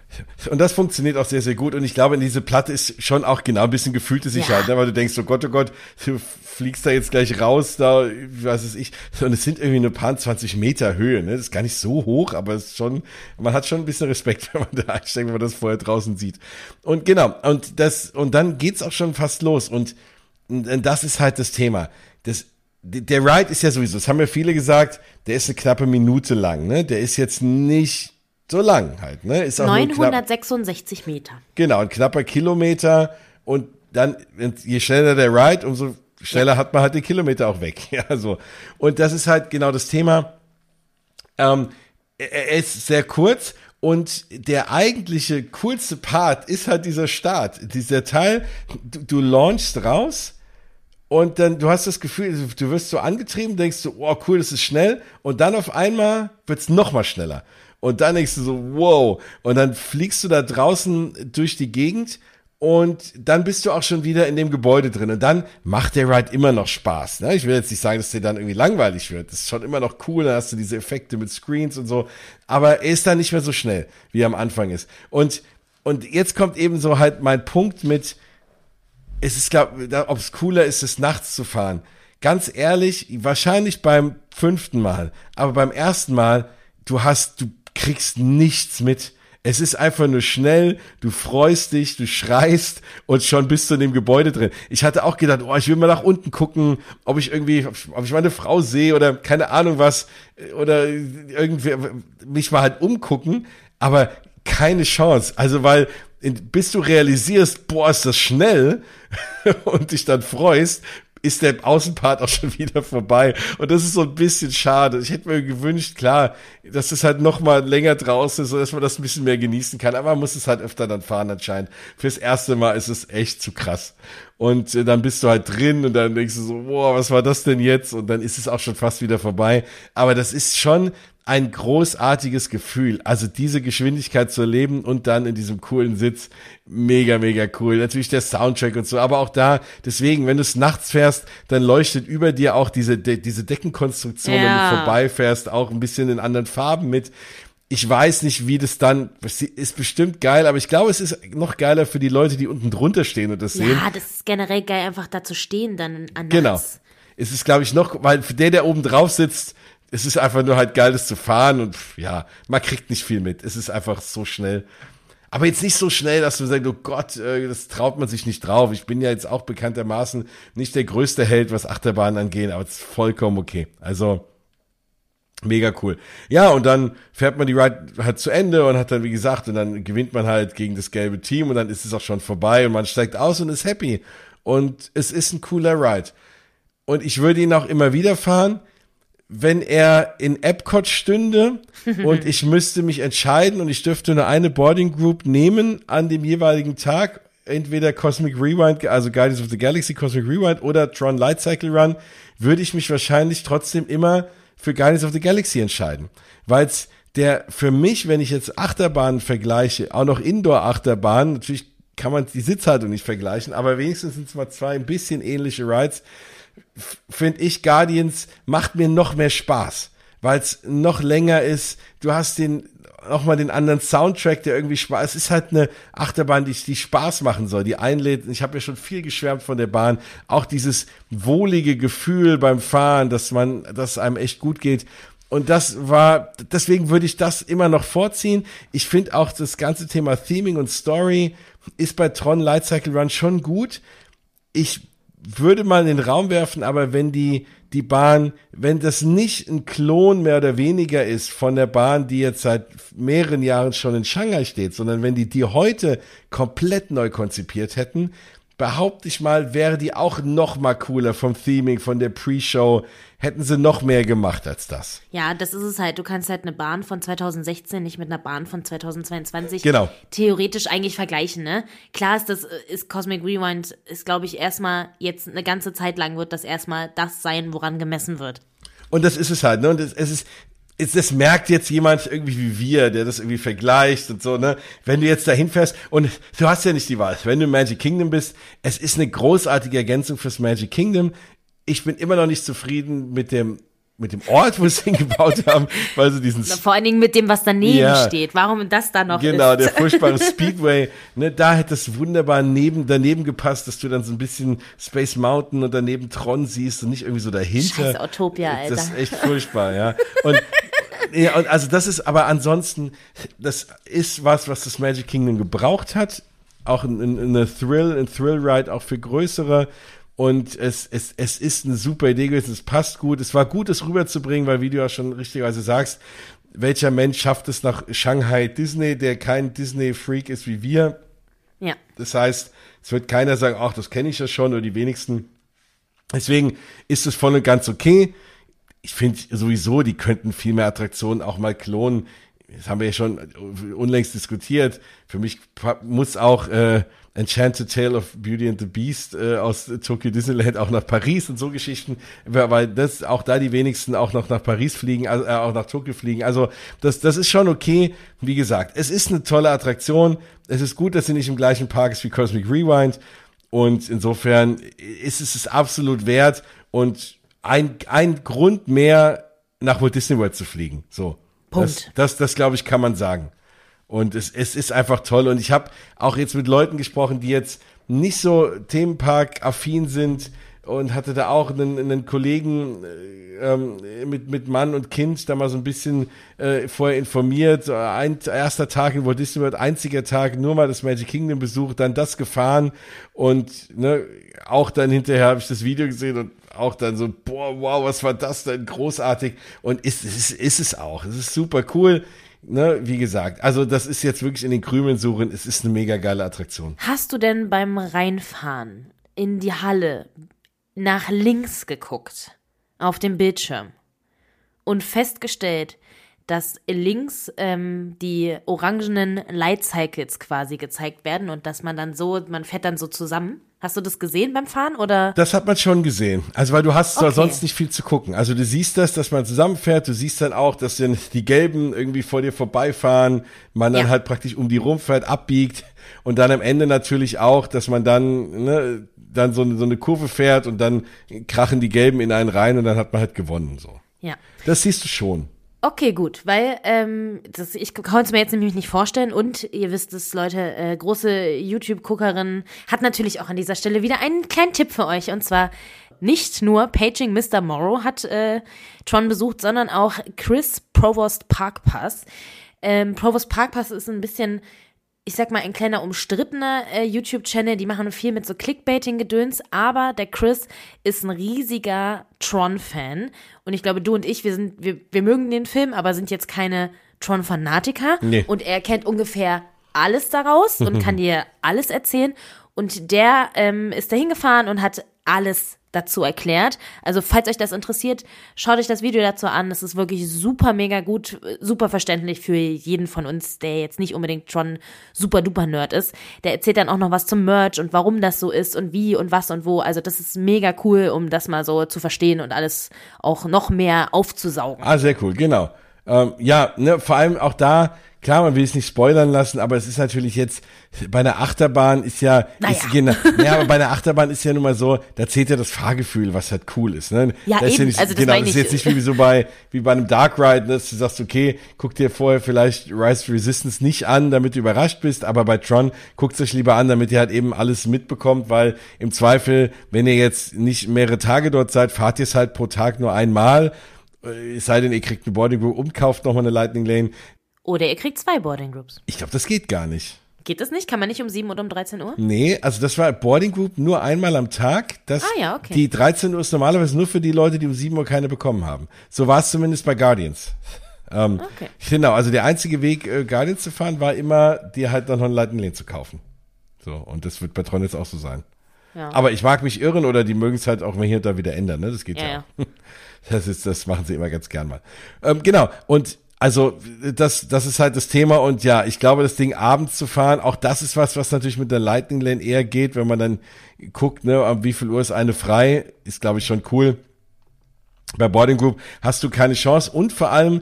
Und das funktioniert auch sehr, sehr gut. Und ich glaube, in diese Platte ist schon auch genau ein bisschen gefühlte Sicherheit, Ja. ne? weil du denkst, oh Gott, oh Gott, du fliegst da jetzt gleich raus, da, was weiß ich. Und es sind irgendwie nur ein paar 20 Meter Höhe, ne? Das ist gar nicht so hoch, aber es ist schon, man hat schon ein bisschen Respekt, wenn man da einsteigt, wenn man das vorher draußen sieht. Und genau, und das, und dann geht's auch schon fast los. Und, und das ist halt das Thema. Das, der Ride ist ja sowieso, das haben ja viele gesagt, der ist eine knappe Minute lang, ne? Der ist jetzt nicht so lang halt, ne? Ist auch nur knapp, 966 Meter. Genau, ein knapper Kilometer und dann, je schneller der Ride, umso schneller hat man halt den Kilometer auch weg. Ja, so. Und das ist halt genau das Thema. Ähm, er ist sehr kurz und der eigentliche coolste Part ist halt dieser Start. Dieser Teil, du, du launchst raus und dann, du hast das Gefühl, du wirst so angetrieben, denkst du, oh cool, das ist schnell. Und dann auf einmal wird's noch mal schneller. Und dann denkst du so, wow. Und dann fliegst du da draußen durch die Gegend und dann bist du auch schon wieder in dem Gebäude drin. Und dann macht der Ride immer noch Spaß. Ne? Ich will jetzt nicht sagen, dass der dann irgendwie langweilig wird. Das ist schon immer noch cool. Dann hast du diese Effekte mit Screens und so. Aber er ist dann nicht mehr so schnell, wie er am Anfang ist. Und, und jetzt kommt eben so halt mein Punkt mit, es ist, glaub, ob es cooler ist, es nachts zu fahren. Ganz ehrlich, wahrscheinlich beim fünften Mal, aber beim ersten Mal, du hast, du kriegst nichts mit. Es ist einfach nur schnell, du freust dich, du schreist und schon bist du in dem Gebäude drin. Ich hatte auch gedacht, oh, ich will mal nach unten gucken, ob ich irgendwie, ob ich meine Frau sehe oder keine Ahnung was, oder irgendwie mich mal halt umgucken, aber keine Chance. Also, weil bis du realisierst, boah, ist das schnell und dich dann freust, ist der Außenpart auch schon wieder vorbei. Und das ist so ein bisschen schade. Ich hätte mir gewünscht, klar, dass es halt noch mal länger draußen ist, dass man das ein bisschen mehr genießen kann. Aber man muss es halt öfter dann fahren anscheinend. Fürs erste Mal ist es echt zu krass. Und äh, dann bist du halt drin und dann denkst du so, boah, was war das denn jetzt? Und dann ist es auch schon fast wieder vorbei. Aber das ist schon ein großartiges Gefühl. Also diese Geschwindigkeit zu erleben und dann in diesem coolen Sitz. Mega, mega cool. Natürlich der Soundtrack und so. Aber auch da, deswegen, wenn du es nachts fährst, dann leuchtet über dir auch diese, de, diese Deckenkonstruktion, wenn Ja. du vorbeifährst, auch ein bisschen in anderen Farben mit. Ich weiß nicht, wie das dann, ist bestimmt geil, aber ich glaube, es ist noch geiler für die Leute, die unten drunter stehen und das sehen. Ja, das ist generell geil, einfach da zu stehen dann an Genau. Es ist, glaube ich, noch, weil für der, der oben drauf sitzt, es ist einfach nur halt geil, das zu fahren und ja, man kriegt nicht viel mit. Es ist einfach so schnell. Aber jetzt nicht so schnell, dass du sagst, oh Gott, äh, das traut man sich nicht drauf. Ich bin ja jetzt auch bekanntermaßen nicht der größte Held, was Achterbahnen angeht, aber es ist vollkommen okay. Also, Mega cool. Ja, und dann fährt man die Ride halt zu Ende und hat dann, wie gesagt, und dann gewinnt man halt gegen das gelbe Team und dann ist es auch schon vorbei und man steigt aus und ist happy. Und es ist ein cooler Ride. Und ich würde ihn auch immer wieder fahren, wenn er in Epcot stünde und ich müsste mich entscheiden und ich dürfte nur eine Boarding Group nehmen an dem jeweiligen Tag, entweder Cosmic Rewind, also Guardians of the Galaxy Cosmic Rewind oder Tron Light Cycle Run, würde ich mich wahrscheinlich trotzdem immer für Guardians of the Galaxy entscheiden, weil es der für mich, wenn ich jetzt Achterbahnen vergleiche, auch noch Indoor-Achterbahnen, natürlich kann man die Sitzhaltung nicht vergleichen, aber wenigstens sind es mal zwei ein bisschen ähnliche Rides, finde ich, Guardians macht mir noch mehr Spaß, weil es noch länger ist. Du hast den noch mal den anderen Soundtrack, der irgendwie Spaß. Es ist halt eine Achterbahn, die, die Spaß machen soll, die einlädt. Ich habe ja schon viel geschwärmt von der Bahn. Auch dieses wohlige Gefühl beim Fahren, dass man, dass einem echt gut geht. Und das war, deswegen würde ich das immer noch vorziehen. Ich finde auch das ganze Thema Theming und Story ist bei Tron Light Cycle Run schon gut. Ich würde mal in den Raum werfen, aber wenn die, die Bahn, wenn das nicht ein Klon mehr oder weniger ist von der Bahn, die jetzt seit mehreren Jahren schon in Shanghai steht, sondern wenn die die heute komplett neu konzipiert hätten, behaupte ich mal, wäre die auch noch mal cooler vom Theming, von der Pre-Show. Hätten sie noch mehr gemacht als das. Ja, das ist es halt. Du kannst halt eine Bahn von 2016 nicht mit einer Bahn von 2022 genau. theoretisch eigentlich vergleichen, ne? Klar ist das, ist Cosmic Rewind, ist glaube ich erstmal jetzt eine ganze Zeit lang wird das erstmal das sein, woran gemessen wird. Und das ist es halt, ne? Und es, es ist, ist, das merkt jetzt jemand irgendwie wie wir, der das irgendwie vergleicht und so, ne? Wenn du jetzt dahin fährst und du hast ja nicht die Wahl, wenn du im Magic Kingdom bist, es ist eine großartige Ergänzung fürs Magic Kingdom. Ich bin immer noch nicht zufrieden mit dem mit dem Ort, wo sie hingebaut haben, weil sie diesen vor allen Dingen mit dem, was daneben ja, steht. Warum das da noch genau, ist. Genau, der furchtbare Speedway. Ne, da hätte es wunderbar neben daneben gepasst, dass du dann so ein bisschen Space Mountain und daneben Tron siehst und nicht irgendwie so dahinter. Scheiß Utopia, Alter. Das ist echt furchtbar, ja. Und ja, und also das ist aber ansonsten, das ist was, was das Magic Kingdom gebraucht hat. Auch in, in, in eine Thrill, ein Thrill Ride auch für größere. Und es, es, es ist eine super Idee gewesen, es passt gut. Es war gut, es rüberzubringen, weil, wie du ja schon richtigerweise sagst, welcher Mensch schafft es nach Shanghai Disney, der kein Disney-Freak ist wie wir? Ja. Das heißt, es wird keiner sagen, ach, das kenne ich ja schon, oder die wenigsten. Deswegen ist es voll und ganz okay ich finde sowieso, die könnten viel mehr Attraktionen auch mal klonen. Das haben wir ja schon unlängst diskutiert. Für mich muss auch äh, Enchanted Tale of Beauty and the Beast äh, aus Tokyo Disneyland auch nach Paris und so Geschichten, weil das auch da die wenigsten auch noch nach Paris fliegen, also äh, auch nach Tokio fliegen. Also das, das ist schon okay. Wie gesagt, es ist eine tolle Attraktion. Es ist gut, dass sie nicht im gleichen Park ist wie Cosmic Rewind. Und insofern ist es es absolut wert. Und ein, ein Grund mehr, nach Walt Disney World zu fliegen. So. Punkt. Das, das, das glaube ich, kann man sagen. Und es, es ist einfach toll. Und ich habe auch jetzt mit Leuten gesprochen, die jetzt nicht so Themenpark-affin sind und hatte da auch einen, einen Kollegen äh, ähm, mit, mit Mann und Kind da mal so ein bisschen äh, vorher informiert. Ein erster Tag in Walt Disney World, einziger Tag, nur mal das Magic Kingdom besucht, dann das gefahren und ne, auch dann hinterher habe ich das Video gesehen und auch dann so, boah, wow, was war das denn? Großartig. Und ist, ist, ist es auch. Es ist super cool. Ne, wie gesagt, also das ist jetzt wirklich in den Krümeln suchen. Es ist eine mega geile Attraktion. Hast du denn beim Reinfahren in die Halle nach links geguckt auf dem Bildschirm und festgestellt, dass links ähm, die orangenen Light Cycles quasi gezeigt werden und dass man dann so, man fährt dann so zusammen. Hast du das gesehen beim Fahren oder? Das hat man schon gesehen. Also weil du hast okay. sonst nicht viel zu gucken. Also du siehst das, dass man zusammenfährt. Du siehst dann auch, dass dann die Gelben irgendwie vor dir vorbeifahren. Man dann ja. halt praktisch um die rumfährt, abbiegt und dann am Ende natürlich auch, dass man dann ne, dann so, so eine Kurve fährt und dann krachen die Gelben in einen rein und dann hat man halt gewonnen so. Ja. Das siehst du schon. Okay, gut, weil ähm, das, ich kann es mir jetzt nämlich nicht vorstellen und ihr wisst es, Leute, äh, große YouTube-Guckerin hat natürlich auch an dieser Stelle wieder einen kleinen Tipp für euch und zwar nicht nur Paging Mr. Morrow hat äh, Tron besucht, sondern auch Chris Provost Parkpass. Ähm, Provost Parkpass ist ein bisschen ich sag mal, ein kleiner umstrittener äh, YouTube-Channel. Die machen viel mit so Clickbaiting-Gedöns, aber der Chris ist ein riesiger Tron-Fan. Und ich glaube, du und ich, wir sind, wir, wir mögen den Film, aber sind jetzt keine Tron-Fanatiker. Nee. Und er kennt ungefähr alles daraus und kann dir alles erzählen. Und der ähm, ist da hingefahren und hat alles dazu erklärt. Also falls euch das interessiert, schaut euch das Video dazu an. Das ist wirklich super mega gut, super verständlich für jeden von uns, der jetzt nicht unbedingt schon super duper Nerd ist. Der erzählt dann auch noch was zum Merch und warum das so ist und wie und was und wo. Also das ist mega cool, um das mal so zu verstehen und alles auch noch mehr aufzusaugen. Ah, sehr cool, genau. Ähm, ja, ne, vor allem auch da, klar, man will es nicht spoilern lassen, aber es ist natürlich jetzt, bei einer Achterbahn ist ja, naja. ist, genau, ja, aber bei einer Achterbahn ist ja nun mal so, da zählt ja das Fahrgefühl, was halt cool ist, ne? Ja, das eben, ist ja nicht, also das genau, das ist jetzt nicht wie so bei, wie bei einem Dark Ride, ne, dass du sagst, okay, guck dir vorher vielleicht Rise Resistance nicht an, damit du überrascht bist, aber bei Tron guckt es euch lieber an, damit ihr halt eben alles mitbekommt, weil im Zweifel, wenn ihr jetzt nicht mehrere Tage dort seid, fahrt ihr es halt pro Tag nur einmal Es sei denn, ihr kriegt eine Boarding Group und kauft nochmal eine Lightning Lane. Oder ihr kriegt zwei Boarding Groups. Ich glaube, das geht gar nicht. Geht das nicht? Kann man nicht um 7 oder um 13 Uhr? Nee, also das war Boarding Group nur einmal am Tag. Das, Ah ja, okay. Die 13 Uhr ist normalerweise nur für die Leute, die um 7 Uhr keine bekommen haben. So war es zumindest bei Guardians. Ähm, Okay. Genau, also der einzige Weg, äh, Guardians zu fahren, war immer, dir halt noch einen Lightning Lane zu kaufen. So, und das wird bei Tron jetzt auch so sein. Ja. Aber ich mag mich irren oder die mögen es halt auch mal hier und da wieder ändern, ne? Das geht ja. Ja, auch. Das ist, das machen sie immer ganz gern mal. Ähm, genau. Und also das, das ist halt das Thema und ja, ich glaube, das Ding abends zu fahren, auch das ist was, was natürlich mit der Lightning Lane eher geht, wenn man dann guckt, ne, um wie viel Uhr ist eine frei, ist glaube ich schon cool. Bei Boarding Group hast du keine Chance und vor allem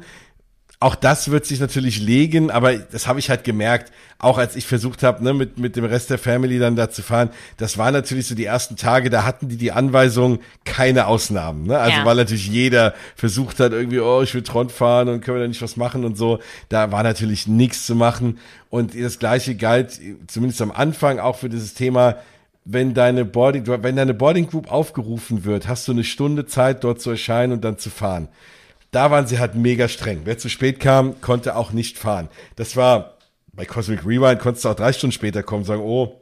auch das wird sich natürlich legen, aber das habe ich halt gemerkt, auch als ich versucht habe, ne, mit, mit dem Rest der Family dann da zu fahren. Das war natürlich so die ersten Tage, da hatten die die Anweisung, keine Ausnahmen. Ne? Also Ja. weil natürlich jeder versucht hat, irgendwie, oh, ich will Tron fahren und können wir da nicht was machen und so. Da war natürlich nichts zu machen. Und das Gleiche galt, zumindest am Anfang, auch für dieses Thema, wenn deine Boarding, wenn deine Boarding Group aufgerufen wird, hast du eine Stunde Zeit, dort zu erscheinen und dann zu fahren da waren sie halt mega streng. Wer zu spät kam, konnte auch nicht fahren. Das war bei Cosmic Rewind, konntest du auch drei Stunden später kommen und sagen, oh,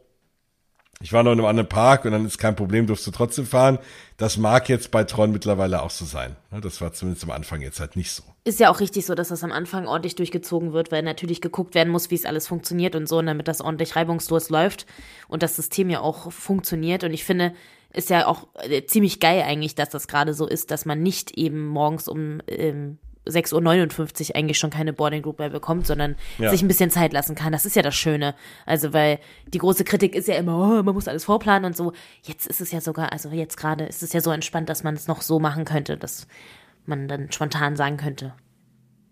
ich war noch in einem anderen Park und dann ist kein Problem, durfst du trotzdem fahren. Das mag jetzt bei Tron mittlerweile auch so sein. Ne, Das war zumindest am Anfang jetzt halt nicht so. Ist ja auch richtig so, dass das am Anfang ordentlich durchgezogen wird, weil natürlich geguckt werden muss, wie es alles funktioniert und so, damit das ordentlich reibungslos läuft und das System ja auch funktioniert. Und ich finde, ist ja auch äh, ziemlich geil eigentlich, dass das gerade so ist, dass man nicht eben morgens um ähm, 6.59 Uhr eigentlich schon keine Boarding Group mehr bekommt, sondern Ja. sich ein bisschen Zeit lassen kann. Das ist ja das Schöne. Also, weil die große Kritik ist ja immer, oh, man muss alles vorplanen und so. Jetzt ist es ja sogar, also jetzt gerade ist es ja so entspannt, dass man es noch so machen könnte, dass man dann spontan sagen könnte.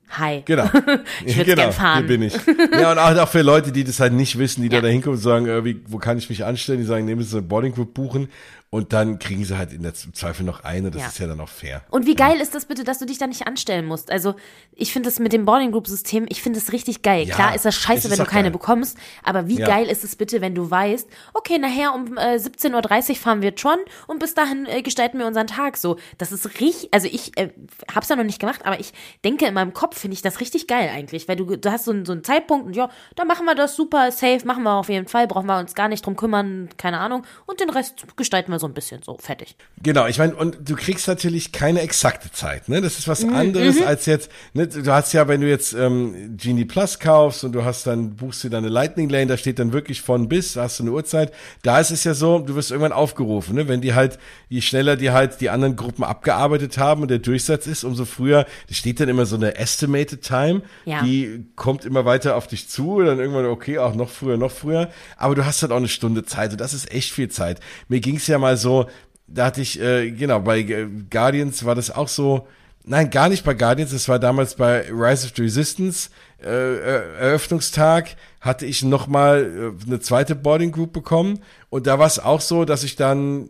Hi. Genau. Ich würd's genau, gern fahren. Hier bin ich. Ja, und auch, für Leute, die das halt nicht wissen, die da dahin kommen und sagen, äh, wie, wo kann ich mich anstellen? Die sagen, nehmen Sie eine Boarding Group buchen und dann kriegen sie halt in der Zweifel noch eine. Das Ja. ist ja dann auch fair. Und wie geil ist das bitte, dass du dich da nicht anstellen musst? Also, ich finde das mit dem Boarding Group System, ich finde es richtig geil. Ja, Klar ist das scheiße, ist wenn du keine geil. bekommst, aber wie Ja. geil ist es bitte, wenn du weißt, okay, nachher um äh, 17.30 Uhr fahren wir Tron und bis dahin äh, gestalten wir unseren Tag so. Das ist richtig, also ich äh, hab's ja noch nicht gemacht, aber ich denke in meinem Kopf finde ich das richtig geil eigentlich, weil du, du hast so einen, so einen Zeitpunkt und ja, da machen wir das super safe, machen wir auf jeden Fall, brauchen wir uns gar nicht drum kümmern, keine Ahnung. Und den Rest gestalten wir so ein bisschen so, fertig. Genau, ich meine, und du kriegst natürlich keine exakte Zeit, ne? Das ist was anderes als jetzt, ne? Du hast ja, wenn du jetzt ähm, Genie Plus kaufst und du hast dann, buchst du deine Lightning Lane, da steht dann wirklich von bis, da hast du eine Uhrzeit. Da ist es ja so, du wirst irgendwann aufgerufen, ne? Wenn die halt, je schneller die halt die anderen Gruppen abgearbeitet haben und der Durchsatz ist, umso früher, da steht dann immer so eine Estimated Time, Ja. die kommt immer weiter auf dich zu, und dann irgendwann, okay, auch noch früher, noch früher. Aber du hast halt auch eine Stunde Zeit und das ist echt viel Zeit. Mir ging's ja mal so, da hatte ich, äh, genau, bei Guardians war das auch so, nein, gar nicht bei Guardians, das war damals bei Rise of the Resistance, äh, äh, Eröffnungstag, hatte ich nochmal äh, eine zweite Boarding Group bekommen und da war es auch so, dass ich dann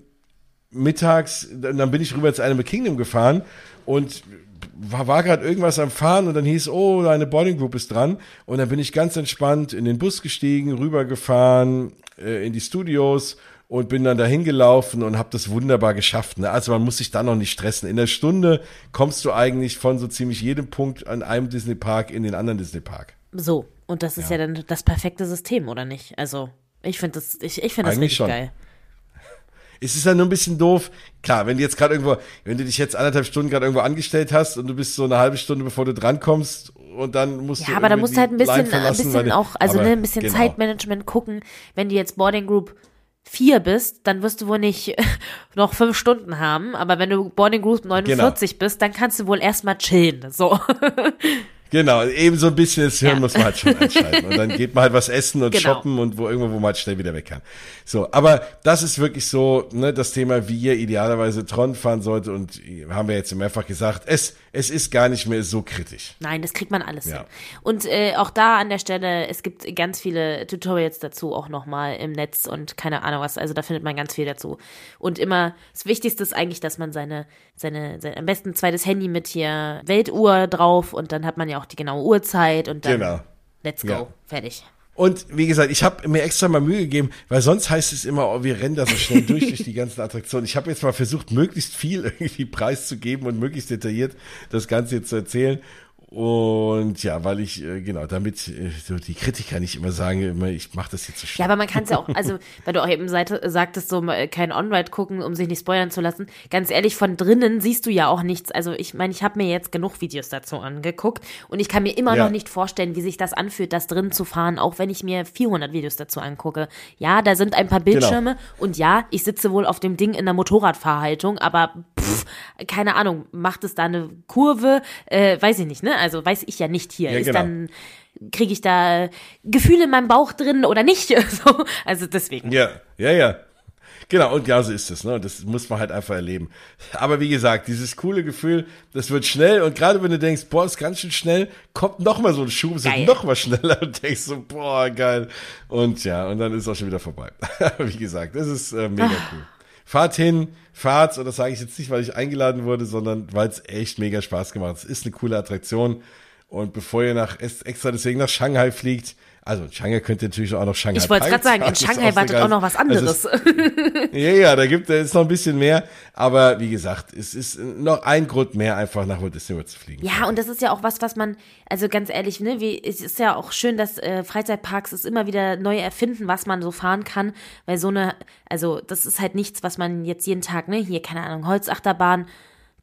mittags, dann bin ich rüber ins Animal Kingdom gefahren und war, war gerade irgendwas am Fahren und dann hieß, oh, deine Boarding Group ist dran. Und dann bin ich ganz entspannt in den Bus gestiegen, rübergefahren äh, in die Studios und bin dann dahin gelaufen und habe das wunderbar geschafft. Ne? Also man muss sich da noch nicht stressen. In der Stunde kommst du eigentlich von so ziemlich jedem Punkt an einem Disney Park in den anderen Disney Park. So, und das ist ja, dann das perfekte System, oder nicht? Also, ich finde das, ich, ich finde das Eigentlich richtig schon. geil. Es ist ja nur ein bisschen doof. Klar, wenn du jetzt gerade irgendwo, wenn du dich jetzt anderthalb Stunden gerade irgendwo angestellt hast und du bist so eine halbe Stunde, bevor du drankommst und dann musst du Ja, aber da musst du halt ein die bisschen, ein bisschen auch, also ne, ein bisschen genau. Zeitmanagement gucken. Wenn du jetzt Boarding Group 4 bist, dann wirst du wohl nicht noch fünf Stunden haben. Aber wenn du Boarding Group 49 Genau. bist, dann kannst du wohl erstmal chillen. So. Genau, eben so ein bisschen das Hirn Ja. muss man halt schon einschalten. Und dann geht man halt was essen und Genau. shoppen und wo irgendwo, wo man halt schnell wieder weg kann. So, aber das ist wirklich so, ne, das Thema, wie ihr idealerweise Tron fahren sollte und haben wir jetzt mehrfach gesagt, es, es ist gar nicht mehr so kritisch. Nein, das kriegt man alles Ja. hin. Und äh, auch da an der Stelle, es gibt ganz viele Tutorials dazu auch nochmal im Netz und keine Ahnung was. Also da findet man ganz viel dazu. Und immer, das Wichtigste ist eigentlich, dass man seine, seine, seine am besten ein zweites Handy mit hier Weltuhr drauf und dann hat man ja auch die genaue Uhrzeit und dann Genau. let's go. Ja. Fertig. Und wie gesagt, ich habe mir extra mal Mühe gegeben, weil sonst heißt es immer, oh, wir rennen da so schnell durch durch die ganzen Attraktionen. Ich habe jetzt mal versucht, möglichst viel irgendwie preiszugeben und möglichst detailliert das Ganze zu erzählen. Und ja, weil ich, äh, genau, damit äh, so die Kritiker nicht immer sagen, immer, ich mache das jetzt so schnell. Ja, aber man kann es ja auch, also, weil du auch eben Seite, sagtest, so kein On-Ride gucken, um sich nicht spoilern zu lassen. Ganz ehrlich, von drinnen siehst du ja auch nichts. Also ich meine, ich habe mir jetzt genug Videos dazu angeguckt und ich kann mir immer ja. noch nicht vorstellen, wie sich das anfühlt, das drin zu fahren, auch wenn ich mir 400 Videos dazu angucke. Ja, da sind ein paar genau. Bildschirme genau. und ja, ich sitze wohl auf dem Ding in der Motorradfahrhaltung, aber pff, keine Ahnung, macht es da eine Kurve, äh, weiß ich nicht, ne? Also weiß ich ja nicht hier. Ja, ist genau. dann kriege ich da Gefühle in meinem Bauch drin oder nicht? so, also deswegen. Ja, ja, ja. Genau, und ja, so ist es, ne? Das muss man halt einfach erleben. Aber wie gesagt, dieses coole Gefühl, das wird schnell und gerade wenn du denkst, boah, ist ganz schön schnell, kommt noch mal so ein Schub, ist noch mal schneller und denkst so, boah, geil. Und ja, und dann ist es auch schon wieder vorbei. wie gesagt, das ist äh, mega ah. cool. Fahrt hin, fahrt, und das sage ich jetzt nicht, weil ich eingeladen wurde, sondern weil es echt mega Spaß gemacht hat. Es ist eine coole Attraktion. Und bevor ihr nach extra deswegen nach Shanghai fliegt, also in Shanghai könnt ihr natürlich auch noch Shanghai Ich wollte gerade sagen, in Shanghai wartet auch noch was anderes. Also es, ja, ja, da gibt es noch ein bisschen mehr. Aber wie gesagt, es ist noch ein Grund mehr, einfach nach Walt Disney World zu fliegen. Ja, und das ist ja auch was, was man, also ganz ehrlich, ne, wie, es ist ja auch schön, dass äh, Freizeitparks es immer wieder neu erfinden, was man so fahren kann. Weil so eine, also das ist halt nichts, was man jetzt jeden Tag, ne, hier, keine Ahnung, Holzachterbahn,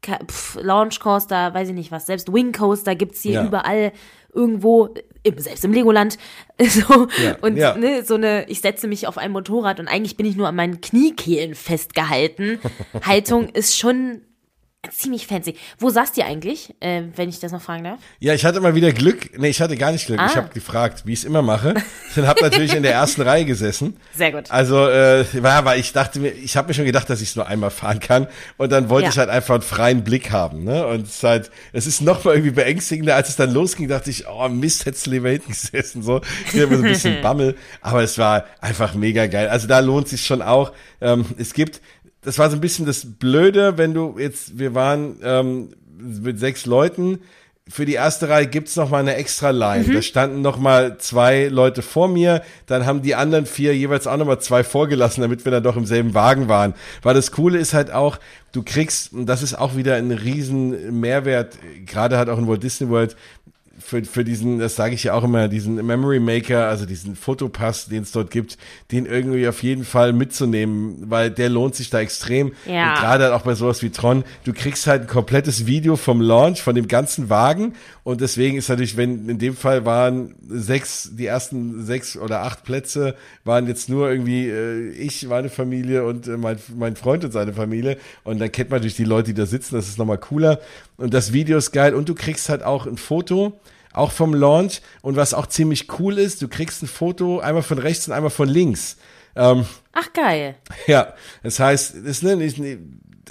Pff, Launch Coaster, weiß ich nicht was, selbst Wing Coaster gibt's hier ja. überall irgendwo, selbst im Legoland, so, ja, und ja. Ne, so eine, ich setze mich auf ein Motorrad und eigentlich bin ich nur an meinen Kniekehlen festgehalten. Haltung ist schon ziemlich fancy. Wo saßt ihr eigentlich, äh, wenn ich das noch fragen darf? Ja, ich hatte mal wieder Glück. Nee, ich hatte gar nicht Glück. Ah. Ich habe gefragt, wie ich es immer mache. Ich habe natürlich in der ersten Reihe gesessen. Sehr gut. Also, äh, war, weil ich dachte mir, ich habe mir schon gedacht, dass ich es nur einmal fahren kann. Und dann wollte ja. ich halt einfach einen freien Blick haben. Ne? Und es ist halt, es ist noch mal irgendwie beängstigender, als es dann losging, dachte ich, oh Mist, hättest du lieber hinten gesessen. So, ich immer so ein bisschen Bammel. Aber es war einfach mega geil. Also da lohnt sich schon auch. Ähm, es gibt das war so ein bisschen das Blöde, wenn du jetzt, wir waren ähm, mit sechs Leuten, für die erste Reihe gibt's noch mal eine extra Line. Mhm. Da standen noch mal zwei Leute vor mir, dann haben die anderen vier jeweils auch noch mal zwei vorgelassen, damit wir dann doch im selben Wagen waren. Weil das Coole ist halt auch, du kriegst, und das ist auch wieder ein riesen Mehrwert, gerade halt auch in Walt Disney World, für, für diesen, das sage ich ja auch immer, diesen Memory Maker, also diesen Fotopass, den es dort gibt, den irgendwie auf jeden Fall mitzunehmen, weil der lohnt sich da extrem. Ja. Und gerade halt auch bei sowas wie Tron, du kriegst halt ein komplettes Video vom Launch, von dem ganzen Wagen und deswegen ist natürlich, wenn in dem Fall waren sechs, die ersten sechs oder acht Plätze waren jetzt nur irgendwie äh, ich, meine Familie und äh, mein, mein Freund und seine Familie und dann kennt man natürlich die Leute, die da sitzen, das ist nochmal cooler und das Video ist geil und du kriegst halt auch ein Foto auch vom Launch. Und was auch ziemlich cool ist, du kriegst ein Foto einmal von rechts und einmal von links. Ähm, Ach geil. Ja, das heißt, es, ne,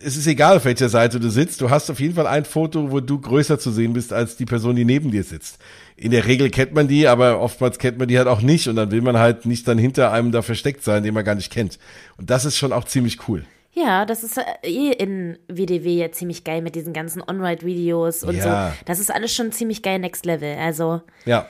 es ist egal, auf welcher Seite du sitzt. Du hast auf jeden Fall ein Foto, wo du größer zu sehen bist als die Person, die neben dir sitzt. In der Regel kennt man die, aber oftmals kennt man die halt auch nicht und dann will man halt nicht dann hinter einem da versteckt sein, den man gar nicht kennt. Und das ist schon auch ziemlich cool. Ja, das ist äh, eh in WDW ja ziemlich geil mit diesen ganzen On-Ride-Videos und ja. so. Das ist alles schon ziemlich geil Next Level. Also. Ja.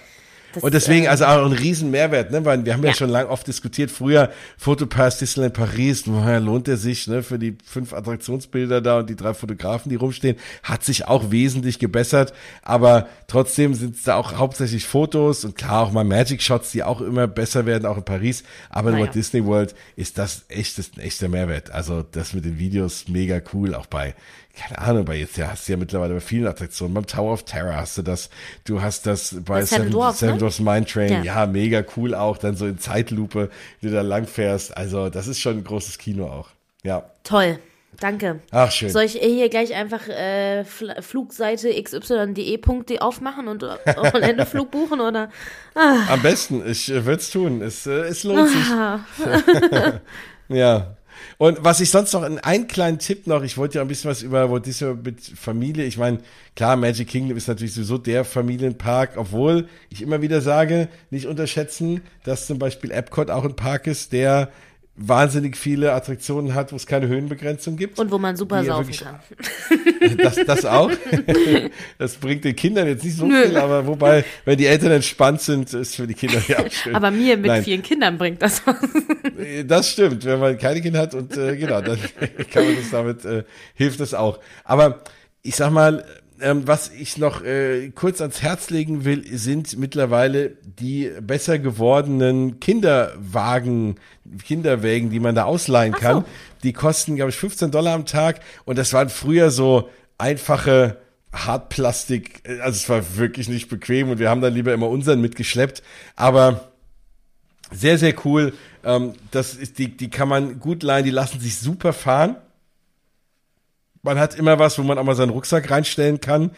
Das, und deswegen, also auch ein riesen Mehrwert, ne? Weil wir haben ja, ja schon lange oft diskutiert, früher Fotopass Disneyland Paris, woher lohnt er sich, ne? Für die fünf Attraktionsbilder da und die drei Fotografen, die rumstehen, hat sich auch wesentlich gebessert. Aber trotzdem sind es da auch hauptsächlich Fotos und klar auch mal Magic Shots, die auch immer besser werden, auch in Paris. Aber in Walt Disney World ist das echt, das ein echter Mehrwert. Also das mit den Videos mega cool, auch bei keine Ahnung, bei jetzt ja, hast du ja mittlerweile bei vielen Attraktionen, beim Tower of Terror hast du das, du hast das bei Seven, Dwarfs, Seven ne? Dwarfs Mine Train, ja. ja. mega cool auch, dann so in Zeitlupe, wie du da lang fährst, also das ist schon ein großes Kino auch, ja. Toll. Danke. Ach, schön. Soll ich hier gleich einfach äh, Flugseite xy.de.de aufmachen und Orlando-Flug buchen oder? Ah. Am besten, ich äh, würde es tun. Es, äh, es lohnt sich. ja. Und was ich sonst noch, einen kleinen Tipp noch, ich wollte ja ein bisschen was über Walt Disney mit Familie, ich meine, klar, Magic Kingdom ist natürlich sowieso der Familienpark, obwohl ich immer wieder sage, nicht unterschätzen, dass zum Beispiel Epcot auch ein Park ist, der wahnsinnig viele Attraktionen hat, wo es keine Höhenbegrenzung gibt. Und wo man super saufen wirklich- kann. Das, das auch. Das bringt den Kindern jetzt nicht so Nö. viel, aber wobei, wenn die Eltern entspannt sind, ist für die Kinder ja auch schön. Aber mir mit Nein. vielen Kindern bringt das was. Das stimmt, wenn man keine Kinder hat und äh, genau, dann kann man das damit, äh, hilft das auch. Aber ich sag mal, ähm, was ich noch äh, kurz ans Herz legen will, sind mittlerweile die besser gewordenen Kinderwagen, Kinderwägen, die man da ausleihen kann. so. Die kosten, glaube ich, 15 Dollar am Tag und das waren früher so einfache Hartplastik, äh, also es war wirklich nicht bequem und wir haben dann lieber immer unseren mitgeschleppt, aber sehr, sehr cool. Ähm, das ist, die, die kann man gut leihen, die lassen sich super fahren. Man hat immer was, wo man auch mal seinen Rucksack reinstellen kann.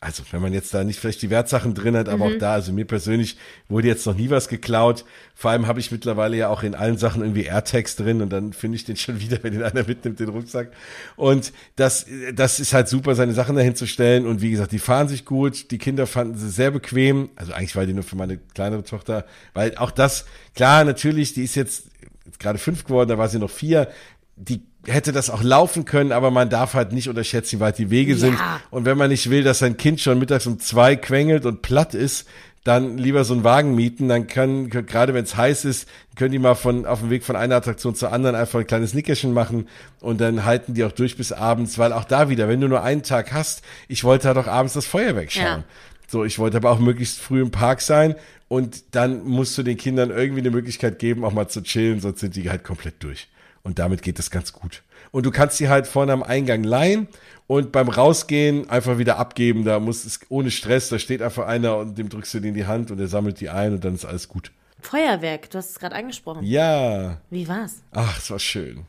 Also, wenn man jetzt da nicht vielleicht die Wertsachen drin hat, aber auch da, also mir persönlich wurde jetzt noch nie was geklaut. Vor allem habe ich mittlerweile ja auch in allen Sachen irgendwie AirTags drin und dann finde ich den schon wieder, wenn den einer mitnimmt, den Rucksack. Und das, das ist halt super, seine Sachen dahin zu stellen. Und wie gesagt, die fahren sich gut. Die Kinder fanden sie sehr bequem. Also eigentlich war die nur für meine kleinere Tochter, weil auch das, klar, natürlich, die ist jetzt, jetzt gerade fünf geworden, da war sie noch vier. Die hätte das auch laufen können, aber man darf halt nicht unterschätzen, wie weit die Wege Ja. sind. Und wenn man nicht will, dass sein Kind schon mittags um zwei quengelt und platt ist, dann lieber so einen Wagen mieten. Dann können, gerade wenn es heiß ist, können die mal von auf dem Weg von einer Attraktion zur anderen einfach ein kleines Nickerchen machen und dann halten die auch durch bis abends, weil auch da wieder, wenn du nur einen Tag hast, ich wollte halt auch abends das Feuerwerk schauen. Ja. So, ich wollte aber auch möglichst früh im Park sein und dann musst du den Kindern irgendwie eine Möglichkeit geben, auch mal zu chillen, sonst sind die halt komplett durch. Und damit geht das ganz gut. Und du kannst die halt vorne am Eingang leihen und beim Rausgehen einfach wieder abgeben. Da muss es ohne Stress, da steht einfach einer und dem drückst du die in die Hand und er sammelt die ein und dann ist alles gut. Feuerwerk, du hast es gerade angesprochen. Ja, Wie war's? ach, es war schön.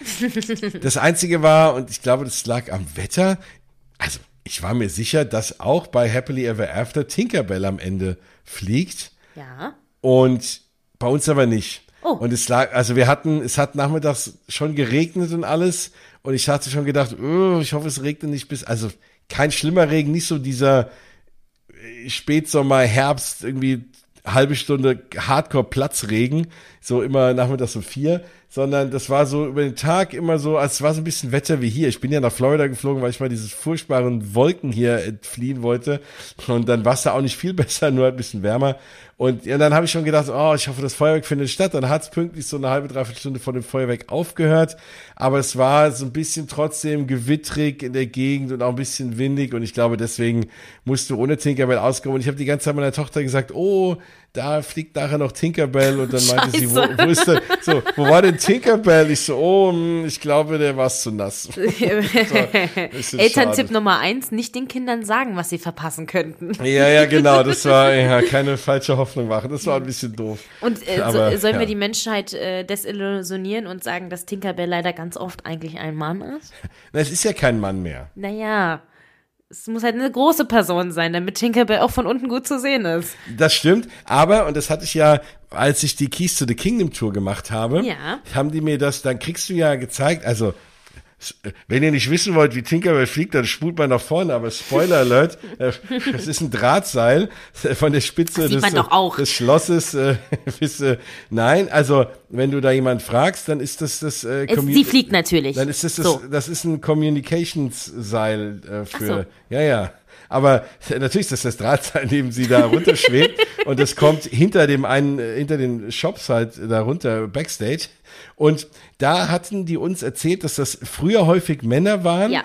Das einzige war, und ich glaube, das lag am Wetter. Also, ich war mir sicher, dass auch bei Happily Ever After Tinkerbell am Ende fliegt. Ja. Und bei uns aber nicht. Oh. Und es lag, also wir hatten, es hat nachmittags schon geregnet und alles. Und ich hatte schon gedacht, oh, ich hoffe, es regnet nicht bis, also kein schlimmer Regen, nicht so dieser äh, Spätsommer, Herbst, irgendwie halbe Stunde Hardcore-Platzregen, so immer nachmittags um vier, sondern das war so über den Tag immer so, als war so ein bisschen Wetter wie hier. Ich bin ja nach Florida geflogen, weil ich mal diese furchtbaren Wolken hier entfliehen wollte. Und dann war es da auch nicht viel besser, nur ein bisschen wärmer. Und ja, dann habe ich schon gedacht, oh, ich hoffe, das Feuerwerk findet statt. Dann hat es pünktlich so eine halbe, dreiviertel Stunde vor dem Feuerwerk aufgehört. Aber es war so ein bisschen trotzdem gewittrig in der Gegend und auch ein bisschen windig. Und ich glaube, deswegen musst du ohne Tinkerbell auskommen. Und ich habe die ganze Zeit meiner Tochter gesagt, oh, da fliegt nachher noch Tinkerbell. Und dann meinte sie, wo, wo ist der, so, wo war denn Tinkerbell? Ich so, oh, hm, ich glaube, der war zu nass. bisschen Elterntipp. Nummer eins, nicht den Kindern sagen, was sie verpassen könnten. Ja, ja, genau. Das war ja keine falsche Hoffnung machen. Das war ein bisschen doof. Und äh, Aber, so, sollen ja. wir die Menschheit äh, desillusionieren und sagen, dass Tinkerbell leider ganz oft eigentlich ein Mann ist? Na, es ist ja kein Mann mehr. Naja, es muss halt eine große Person sein, damit Tinkerbell auch von unten gut zu sehen ist. Das stimmt, aber, und das hatte ich ja, als ich die Keys to the Kingdom Tour gemacht habe, Ja. haben die mir das, dann kriegst du ja gezeigt, also, wenn ihr nicht wissen wollt, wie Tinkerbell fliegt, dann spult man nach vorne, aber Spoiler Alert, äh, es ist ein Drahtseil äh, von der Spitze des, des Schlosses äh, bis, äh, nein, also, wenn du da jemand fragst, dann ist das das, äh, Es, sie fliegt natürlich. dann ist das, das, so. das ist ein Communications-Seil äh, für, Ach ja, ja. Aber natürlich ist das das Drahtseil, neben sie da runterschwebt und das kommt hinter dem einen, äh, hinter den Shops halt da runter, Backstage. Und da hatten die uns erzählt, dass das früher häufig Männer waren. Ja.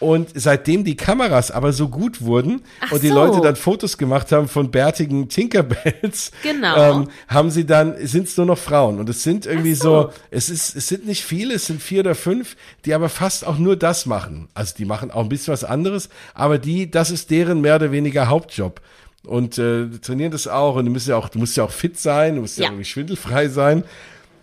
Und seitdem die Kameras aber so gut wurden Ach und die so. Leute dann Fotos gemacht haben von bärtigen Tinkerbells, Genau. ähm, haben sie dann, sind es nur noch Frauen. Und es sind irgendwie so. so, es ist, es sind nicht viele, es sind vier oder fünf, die aber fast auch nur das machen. Also die machen auch ein bisschen was anderes, aber die, das ist deren mehr oder weniger Hauptjob. Und äh, trainieren das auch und du musst ja auch, du musst ja auch fit sein, du musst ja, Ja. irgendwie schwindelfrei sein.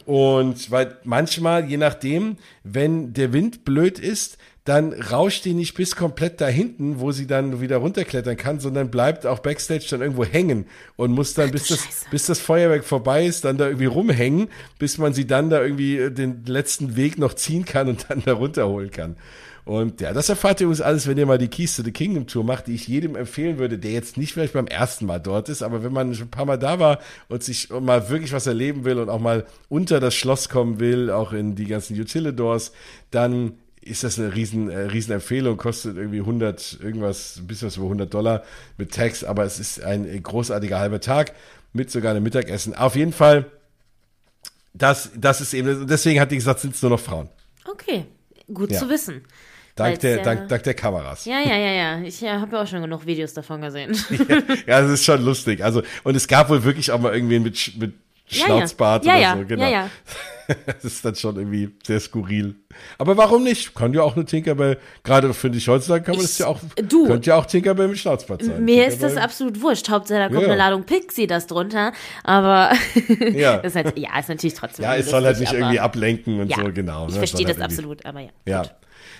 Und weil manchmal, je nachdem, wenn der Wind blöd ist, dann rauscht die nicht bis komplett da hinten, wo sie dann wieder runterklettern kann, sondern bleibt auch Backstage dann irgendwo hängen und muss dann, bis das, Scheiße. bis das Feuerwerk vorbei ist, dann da irgendwie rumhängen, bis man sie dann da irgendwie äh, den letzten Weg noch ziehen kann und dann da runterholen kann. Und ja, das erfahrt ihr übrigens alles, wenn ihr mal die Keys to the Kingdom Tour macht, die ich jedem empfehlen würde, der jetzt nicht vielleicht beim ersten Mal dort ist, aber wenn man schon ein paar Mal da war und sich mal wirklich was erleben will und auch mal unter das Schloss kommen will, auch in die ganzen Utilidors, dann ist das eine riesen, äh, riesen Empfehlung, kostet irgendwie 100, irgendwas, ein bisschen was über 100 Dollar mit Tax, aber es ist ein großartiger halber Tag mit sogar einem Mittagessen. Auf jeden Fall, das, das ist eben, deswegen hat die gesagt, sind es nur noch Frauen. Okay, gut ja. zu wissen. Dank der, ja, dank, dank der Kameras. Ja, ja, ja, ja. Ich ja, habe ja auch schon genug Videos davon gesehen. ja, ja, das ist schon lustig. Also, und es gab wohl wirklich auch mal irgendwen mit, mit Schnauzbart ja, ja. oder so, genau. Ja, das ist dann schon irgendwie sehr skurril. Aber warum nicht? Kann ja auch eine Tinkerbell, gerade finde ich heutzutage kann man das ja auch, du, könnte ja auch Tinkerbell mit Schnauzbart sein. Mir ist das absolut wurscht. Hauptsache da kommt ja. eine Ladung Pixie das drunter, aber ja. ist halt, ja, ist natürlich trotzdem Ja, es soll halt nicht irgendwie ablenken und so, genau. Ich ne? verstehe das halt absolut, aber ja. Ja. Gut.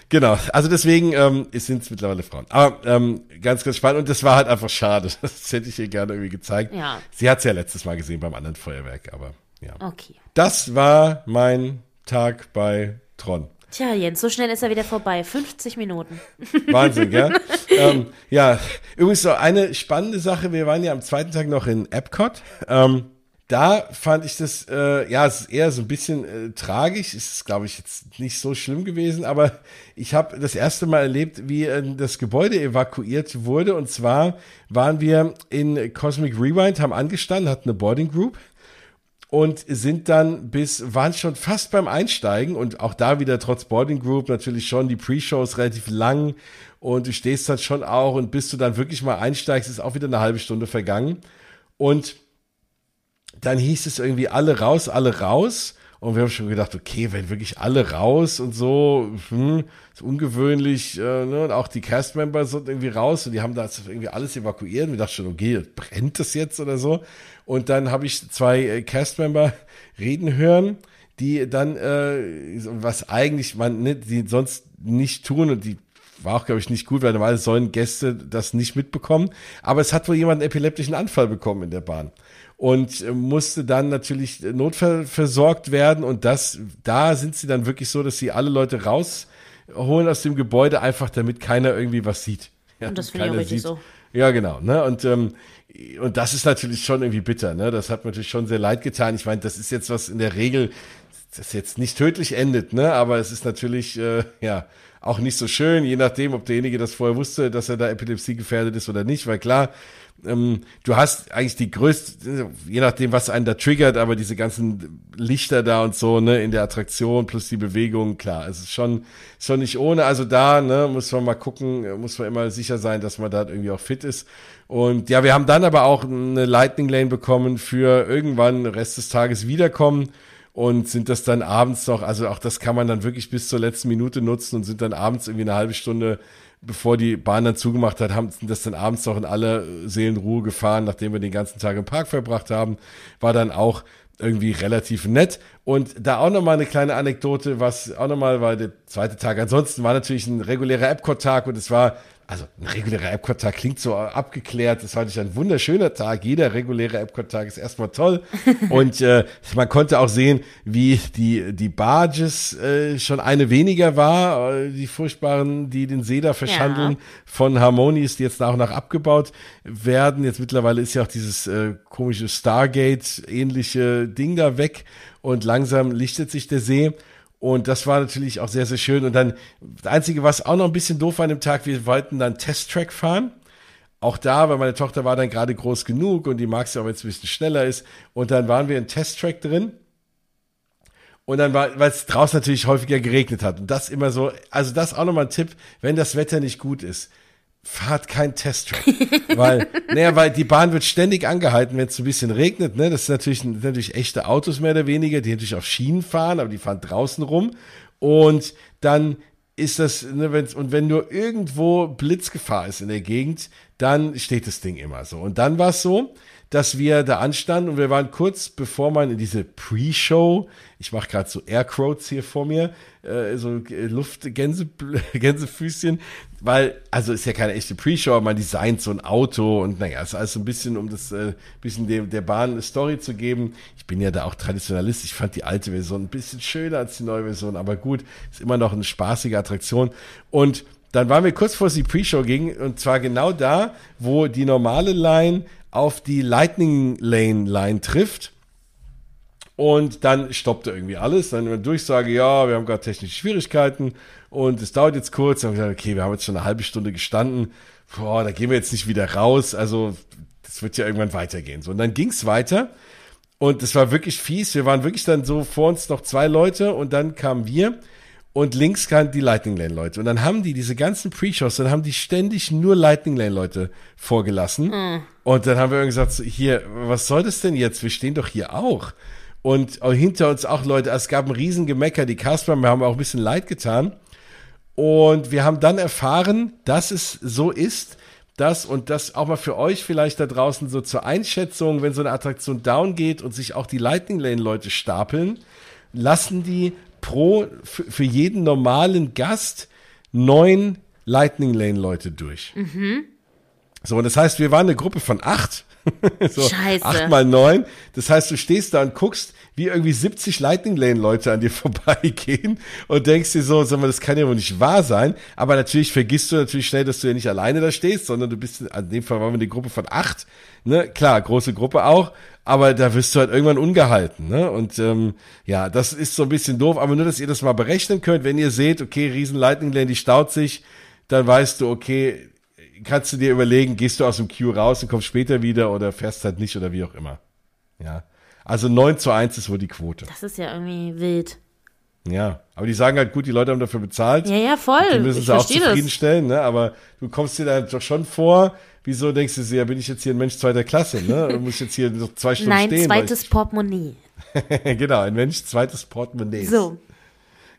Genau, also deswegen ähm, sind es mittlerweile Frauen. Aber ähm, ganz, ganz spannend und das war halt einfach schade. Das hätte ich ihr gerne irgendwie gezeigt. Ja. Sie hat es ja letztes Mal gesehen beim anderen Feuerwerk, aber ja. Okay. Das war mein Tag bei Tron. Tja, Jens, so schnell ist er wieder vorbei. 50 Minuten. Wahnsinn, gell? ähm, ja, übrigens so eine spannende Sache. Wir waren ja am zweiten Tag noch in Epcot. Ähm, da fand ich das, äh, ja, es ist eher so ein bisschen äh, tragisch. Es ist, glaube ich, jetzt nicht so schlimm gewesen, aber ich habe das erste Mal erlebt, wie äh, das Gebäude evakuiert wurde. Und zwar waren wir in Cosmic Rewind, haben angestanden, hatten eine Boarding Group und sind dann bis, waren schon fast beim Einsteigen und auch da wieder trotz Boarding Group natürlich schon die Pre-Shows relativ lang und du stehst dann schon auch und bis du dann wirklich mal einsteigst, ist auch wieder eine halbe Stunde vergangen. Und dann hieß es irgendwie alle raus, alle raus. Und wir haben schon gedacht, okay, wenn wirklich alle raus und so, hm, ist ungewöhnlich, äh, ne? und auch die Castmember sind irgendwie raus und die haben das irgendwie alles evakuiert. Und wir dachten schon, okay, brennt das jetzt oder so? Und dann habe ich zwei äh, Castmember reden hören, die dann, äh, was eigentlich man, ne, die sonst nicht tun und die war auch, glaube ich, nicht gut, weil normalerweise sollen Gäste das nicht mitbekommen. Aber es hat wohl jemand einen epileptischen Anfall bekommen in der Bahn und äh, musste dann natürlich notversorgt werden und das, da sind sie dann wirklich so, dass sie alle Leute rausholen aus dem Gebäude, einfach damit keiner irgendwie was sieht. Ja, und das finde ich auch richtig sieht. so. Ja, genau. Ne? Und, ähm, und das ist natürlich schon irgendwie bitter. Ne? Das hat mir natürlich schon sehr leid getan. Ich meine, das ist jetzt was in der Regel, das jetzt nicht tödlich endet, ne? aber es ist natürlich, äh, ja, auch nicht so schön, je nachdem, ob derjenige das vorher wusste, dass er da Epilepsie gefährdet ist oder nicht, weil klar, ähm, du hast eigentlich die größte, je nachdem, was einen da triggert, aber diese ganzen Lichter da und so, ne, in der Attraktion plus die Bewegung, klar, es ist schon, schon nicht ohne. Also da, ne, muss man mal gucken, muss man immer sicher sein, dass man da irgendwie auch fit ist. Und ja, wir haben dann aber auch eine Lightning Lane bekommen für irgendwann Rest des Tages wiederkommen und sind das dann abends noch, also auch das kann man dann wirklich bis zur letzten Minute nutzen und sind dann abends irgendwie eine halbe Stunde bevor die Bahn dann zugemacht hat, haben das dann abends noch in aller Seelenruhe gefahren, nachdem wir den ganzen Tag im Park verbracht haben. War dann auch irgendwie relativ nett. Und da auch nochmal eine kleine Anekdote, was auch nochmal war der zweite Tag. Ansonsten war natürlich ein regulärer Epcot-Tag und es war also ein regulärer Epcot-Tag klingt so abgeklärt. Das war natürlich ein wunderschöner Tag. Jeder reguläre Epcot-Tag ist erstmal toll. und äh, man konnte auch sehen, wie die, die Barges äh, schon eine weniger war. Äh, die furchtbaren, die den See da verschandeln ja. von Harmonies, die jetzt nach und nach abgebaut werden. Jetzt mittlerweile ist ja auch dieses äh, komische Stargate-ähnliche Ding da weg. Und langsam lichtet sich der See. Und das war natürlich auch sehr, sehr schön. Und dann, das Einzige, was auch noch ein bisschen doof war an dem Tag, wir wollten dann Test-Track fahren. Auch da, weil meine Tochter war dann gerade groß genug und die mag es ja auch, wenn es ein bisschen schneller ist. Und dann waren wir in Test-Track drin. Und dann war, weil es draußen natürlich häufiger geregnet hat. Und das immer so, also das auch nochmal ein Tipp, wenn das Wetter nicht gut ist fahrt kein Testtrack. weil, naja, weil die Bahn wird ständig angehalten, wenn es ein bisschen regnet. Ne? Das ist natürlich, sind natürlich echte Autos mehr oder weniger, die natürlich auf Schienen fahren, aber die fahren draußen rum. Und dann ist das, ne, wenn's, und wenn nur irgendwo Blitzgefahr ist in der Gegend, dann steht das Ding immer so. Und dann war es so, dass wir da anstanden und wir waren kurz bevor man in diese Pre-Show, ich mache gerade so Aircroats hier vor mir, äh, so Luftgänsefüßchen, weil, also ist ja keine echte Pre-Show, aber man designt so ein Auto und naja, ist alles so ein bisschen, um das äh, bisschen dem, der Bahn eine Story zu geben. Ich bin ja da auch Traditionalist, ich fand die alte Version ein bisschen schöner als die neue Version, aber gut, ist immer noch eine spaßige Attraktion und dann waren wir kurz vor die Pre-Show ging und zwar genau da, wo die normale Line auf die Lightning Lane Line trifft. Und dann stoppte irgendwie alles. Dann eine Durchsage, ja, wir haben gerade technische Schwierigkeiten und es dauert jetzt kurz. Dann haben wir gesagt, okay, wir haben jetzt schon eine halbe Stunde gestanden. Boah, da gehen wir jetzt nicht wieder raus. Also, das wird ja irgendwann weitergehen. So, und dann ging's weiter. Und es war wirklich fies. Wir waren wirklich dann so vor uns noch zwei Leute und dann kamen wir und links kamen die Lightning Lane Leute. Und dann haben die diese ganzen Pre-Shows, dann haben die ständig nur Lightning Lane Leute vorgelassen. Mhm. Und dann haben wir irgendwie gesagt, hier, was soll das denn jetzt? Wir stehen doch hier auch. Und hinter uns auch Leute, es gab ein Riesengemecker, die Casper, wir haben auch ein bisschen leid getan. Und wir haben dann erfahren, dass es so ist, dass, und das auch mal für euch vielleicht da draußen so zur Einschätzung, wenn so eine Attraktion down geht und sich auch die Lightning Lane Leute stapeln, lassen die pro, für jeden normalen Gast neun Lightning Lane Leute durch. Mhm. So, und das heißt, wir waren eine Gruppe von acht. so, Scheiße. Acht mal neun. Das heißt, du stehst da und guckst, wie irgendwie 70 Lightning Lane Leute an dir vorbeigehen und denkst dir so, sag mal, das kann ja wohl nicht wahr sein. Aber natürlich vergisst du natürlich schnell, dass du ja nicht alleine da stehst, sondern du bist, in dem Fall waren wir eine Gruppe von acht. Ne? Klar, große Gruppe auch aber da wirst du halt irgendwann ungehalten. Ne? Und ähm, ja, das ist so ein bisschen doof, aber nur, dass ihr das mal berechnen könnt, wenn ihr seht, okay, riesen Lightning Lane, die staut sich, dann weißt du, okay, kannst du dir überlegen, gehst du aus dem Queue raus und kommst später wieder oder fährst halt nicht oder wie auch immer. Ja. Also 9 zu 1 ist wohl die Quote. Das ist ja irgendwie wild. Ja, aber die sagen halt, gut, die Leute haben dafür bezahlt. Ja, ja, voll. Die müssen sie auch zufriedenstellen, ne? Aber du kommst dir da doch schon vor, wieso denkst du dir, ja, bin ich jetzt hier ein Mensch zweiter Klasse, ne? Und muss jetzt hier noch zwei Stunden Nein, stehen? Nein, zweites ich, Portemonnaie. genau, ein Mensch zweites Portemonnaie. So.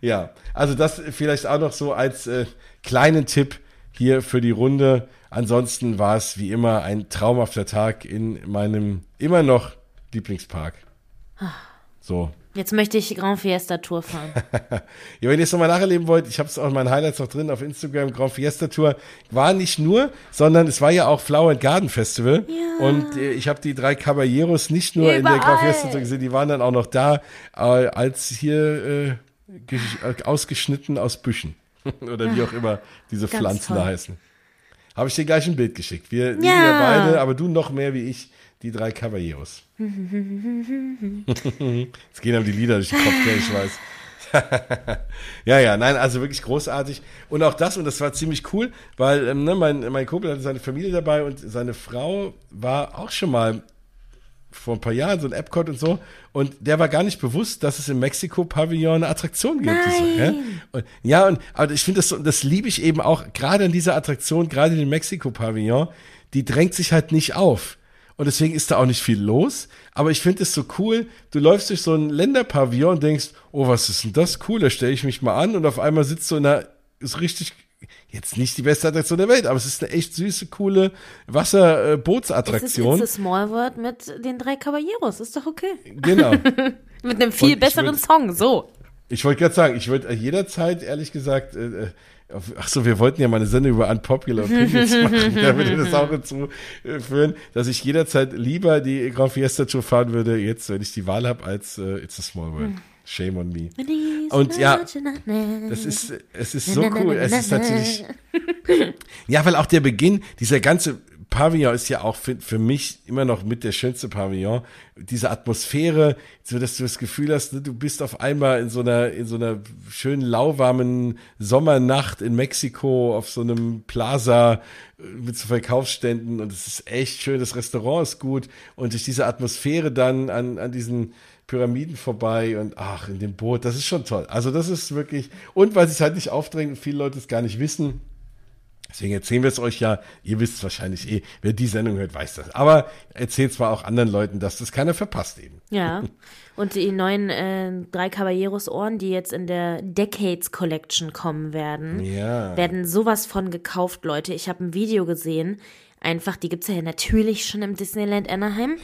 Ja, also das vielleicht auch noch so als äh, kleinen Tipp hier für die Runde. Ansonsten war es wie immer ein traumhafter Tag in meinem immer noch Lieblingspark. Ah. So, Jetzt möchte ich Grand Fiesta Tour fahren. ja, wenn ihr es nochmal nacherleben wollt, ich habe es auch in meinen Highlights noch drin auf Instagram, Grand Fiesta Tour. War nicht nur, sondern es war ja auch Flower and Garden Festival. Ja. Und äh, ich habe die drei Caballeros nicht nur Überall. in der Grand Fiesta Tour gesehen, die waren dann auch noch da, äh, als hier äh, äh ausgeschnitten aus Büschen. Oder wie auch immer diese Pflanzen toll. da heißen. Habe ich dir gleich ein Bild geschickt. Wir lieben ja. ja beide, aber du noch mehr wie ich die drei Caballeros. Jetzt gehen aber die Lieder durch den Kopf, ich weiß. ja, ja, nein, also wirklich großartig. Und auch das, und das war ziemlich cool, weil ähm, ne, mein, mein Kumpel hatte seine Familie dabei und seine Frau war auch schon mal vor ein paar Jahren so ein Epcot und so. Und der war gar nicht bewusst, dass es im Mexiko-Pavillon eine Attraktion gibt. Nein. So, ja? Und, ja, und aber ich finde das so, das liebe ich eben auch, gerade in dieser Attraktion, gerade in dem Mexiko-Pavillon, die drängt sich halt nicht auf und deswegen ist da auch nicht viel los. Aber ich finde es so cool, du läufst durch so ein Länderpavillon und denkst, oh, was ist denn das cool, da stelle ich mich mal an und auf einmal sitzt du in einer, ist richtig, jetzt nicht die beste Attraktion der Welt, aber es ist eine echt süße, coole Wasserbootsattraktion. Äh, es ist Small World mit den drei Caballeros, ist doch okay. Genau. mit einem viel besseren würd, Song, so. Ich wollte gerade sagen, ich würde jederzeit, ehrlich gesagt, äh, äh Ach so, wir wollten ja mal eine Sendung über Unpopular Opinions machen. Da würde das auch dazu äh, führen, dass ich jederzeit lieber die Grand Fiesta Tour fahren würde, jetzt, wenn ich die Wahl habe, als äh, It's a Small World. Shame on me. Und ja, das ist, es ist so cool. Es ist natürlich, ja, weil auch der Beginn, dieser ganze Pavillon ist ja auch für, für mich immer noch mit der schönste Pavillon. Diese Atmosphäre, so dass du das Gefühl hast, ne, du bist auf einmal in so einer, in so einer schönen lauwarmen Sommernacht in Mexiko auf so einem Plaza äh, mit so Verkaufsständen und es ist echt schön. Das Restaurant ist gut und durch diese Atmosphäre dann an, an diesen Pyramiden vorbei und ach, in dem Boot, das ist schon toll. Also das ist wirklich, und weil sie es halt nicht aufdrängt und viele Leute es gar nicht wissen, Deswegen erzählen wir es euch ja. Ihr wisst es wahrscheinlich eh. Wer die Sendung hört, weiß das. Aber erzählt zwar auch anderen Leuten, dass das keiner verpasst eben. Ja. Und die neuen äh, drei Caballeros Ohren, die jetzt in der Decades Collection kommen werden, ja. werden sowas von gekauft, Leute. Ich habe ein Video gesehen einfach, die gibt's ja natürlich schon im Disneyland Anaheim.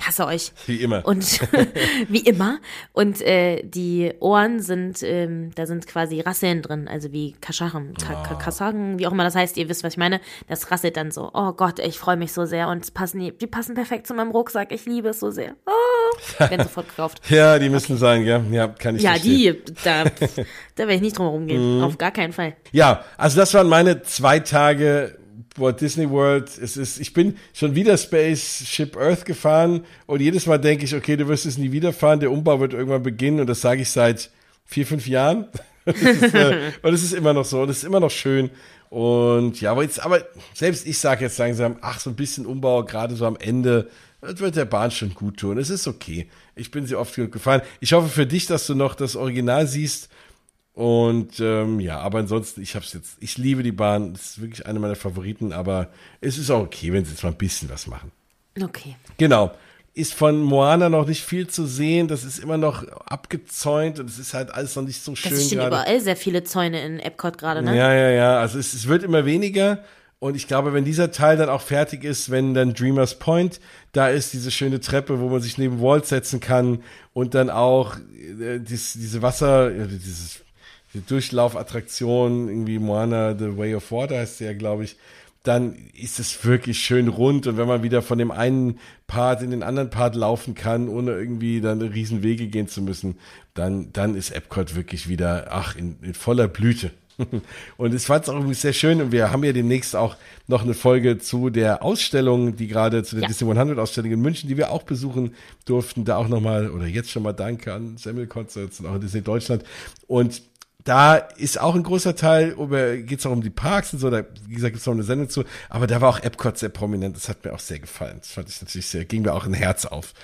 Hasse euch. Wie immer. Und wie immer. Und äh, die Ohren sind, ähm, da sind quasi Rasseln drin, also wie Kaschachen, Ka Ka Kassachen, wie auch immer das heißt, ihr wisst, was ich meine. Das rasselt dann so. Oh Gott, ich freue mich so sehr. Und passen die, die passen perfekt zu meinem Rucksack. Ich liebe es so sehr. Oh, werden sofort gekauft. ja, die müssen sein, ja. Ja, kann ich Ja, verstehen. die, da, da werde ich nicht drum herum gehen. Mhm. Auf gar keinen Fall. Ja, also das waren meine zwei Tage Walt Disney World. Es ist, ich bin schon wieder Spaceship Earth gefahren und jedes Mal denke ich, okay, du wirst es nie wieder fahren. Der Umbau wird irgendwann beginnen und das sage ich seit vier, fünf Jahren. Und es ist, äh, und es ist immer noch so und es ist immer noch schön. Und ja, aber jetzt, aber selbst ich sage jetzt langsam, ach, so ein bisschen Umbau, gerade so am Ende, das wird der Bahn schon gut tun. Es ist okay. Ich bin sie oft genug gefahren. Ich hoffe für dich, dass du noch das Original siehst. Und ähm, ja, aber ansonsten, ich hab's jetzt, ich liebe die Bahn, das ist wirklich eine meiner Favoriten, aber es ist auch okay, wenn sie jetzt mal ein bisschen was machen. Okay. Genau. Ist von Moana noch nicht viel zu sehen, das ist immer noch abgezäunt und es ist halt alles noch nicht so schön Das sind überall sehr viele Zäune in Epcot gerade, ne? Ja, ja, ja. Also es, es wird immer weniger. Und ich glaube, wenn dieser Teil dann auch fertig ist, wenn dann Dreamers Point da ist, diese schöne Treppe, wo man sich neben Walt setzen kann und dann auch äh, dies, diese Wasser, äh, dieses die Durchlaufattraktion, irgendwie Moana, The Way of Water heißt sie ja, glaube ich, dann ist es wirklich schön rund und wenn man wieder von dem einen Part in den anderen Part laufen kann, ohne irgendwie dann riesen Wege gehen zu müssen, dann, dann ist Epcot wirklich wieder, ach, in, in voller Blüte. Und es fand es auch irgendwie sehr schön und wir haben ja demnächst auch noch eine Folge zu der Ausstellung, die gerade zu der Ja. Disney 100 Ausstellung in München, die wir auch besuchen durften, da auch nochmal oder jetzt schon mal Danke an Samuel Concerts und auch Disney Deutschland und da ist auch ein großer Teil, geht es auch um die Parks und so, da, wie gesagt, gibt es noch eine Sendung zu, aber da war auch Epcot sehr prominent, das hat mir auch sehr gefallen. Das fand ich natürlich sehr, ging mir auch ein Herz auf.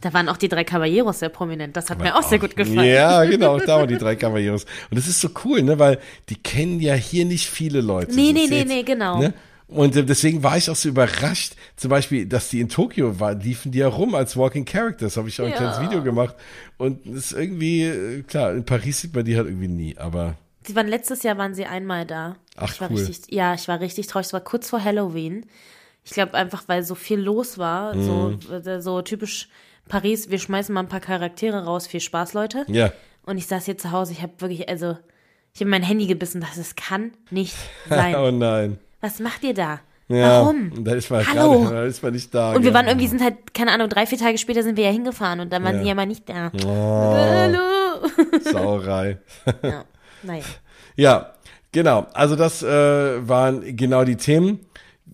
Da waren auch die drei Caballeros sehr prominent. Das hat mir auch sehr gut gefallen. Ja, genau, da waren die drei Caballeros. Und das ist so cool, ne, weil die kennen ja hier nicht viele Leute. Nee, nee, nee, nee, genau. Ne? Und äh, deswegen war ich auch so überrascht, zum Beispiel, dass die in Tokio war, liefen die ja rum als Walking Characters, habe ich auch ein Ja. kleines Video gemacht. Und das ist irgendwie, äh, klar, in Paris sieht man die halt irgendwie nie, aber Sie waren letztes Jahr waren sie einmal da. Ach, ich war cool. richtig, ja, ich war richtig traurig. Es war kurz vor Halloween. Ich glaube einfach, weil so viel los war, so, Mhm. äh, so typisch Paris. Wir schmeißen mal ein paar Charaktere raus. Viel Spaß, Leute. ja. Und ich saß hier zu Hause. Ich habe wirklich, also, ich habe mein Handy gebissen. Das es kann nicht sein. oh nein. Was macht ihr da? Ja, Warum? Da ist man Hallo? gerade, da ist man nicht da. Und wir waren irgendwie, sind halt, keine Ahnung, drei, vier Tage später sind wir ja hingefahren und dann waren Ja. sie ja mal nicht da. Oh, Hallo. Sauerei. Ja, naja. Ja, genau. Also das äh, waren genau die Themen.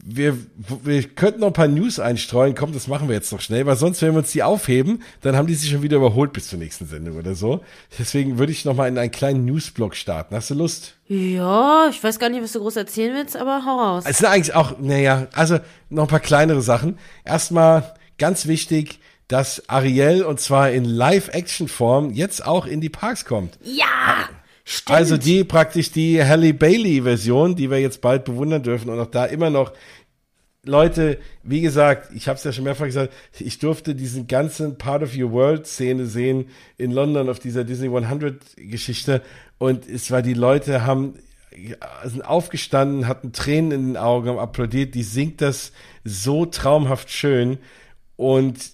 Wir, wir könnten noch ein paar News einstreuen. Komm, das machen wir jetzt noch schnell, weil sonst, wenn wir uns die aufheben, dann haben die sich schon wieder überholt bis zur nächsten Sendung oder so. Deswegen würde ich noch mal in einen kleinen Newsblock starten. Hast du Lust? Ja, ich weiß gar nicht, was du groß erzählen willst, aber hau raus. Es sind eigentlich auch, naja, also noch ein paar kleinere Sachen. Erstmal ganz wichtig, dass Ariel und zwar in Live-Action-Form jetzt auch in die Parks kommt. Ja, stimmt. Also die praktisch die Halle Bailey Version, die wir jetzt bald bewundern dürfen und auch da immer noch Leute, wie gesagt, ich habe es ja schon mehrfach gesagt, ich durfte diesen ganzen Part of Your World Szene sehen in London auf dieser Disney 100 Geschichte und es war die Leute haben sind aufgestanden, hatten Tränen in den Augen, haben applaudiert, die singt das so traumhaft schön und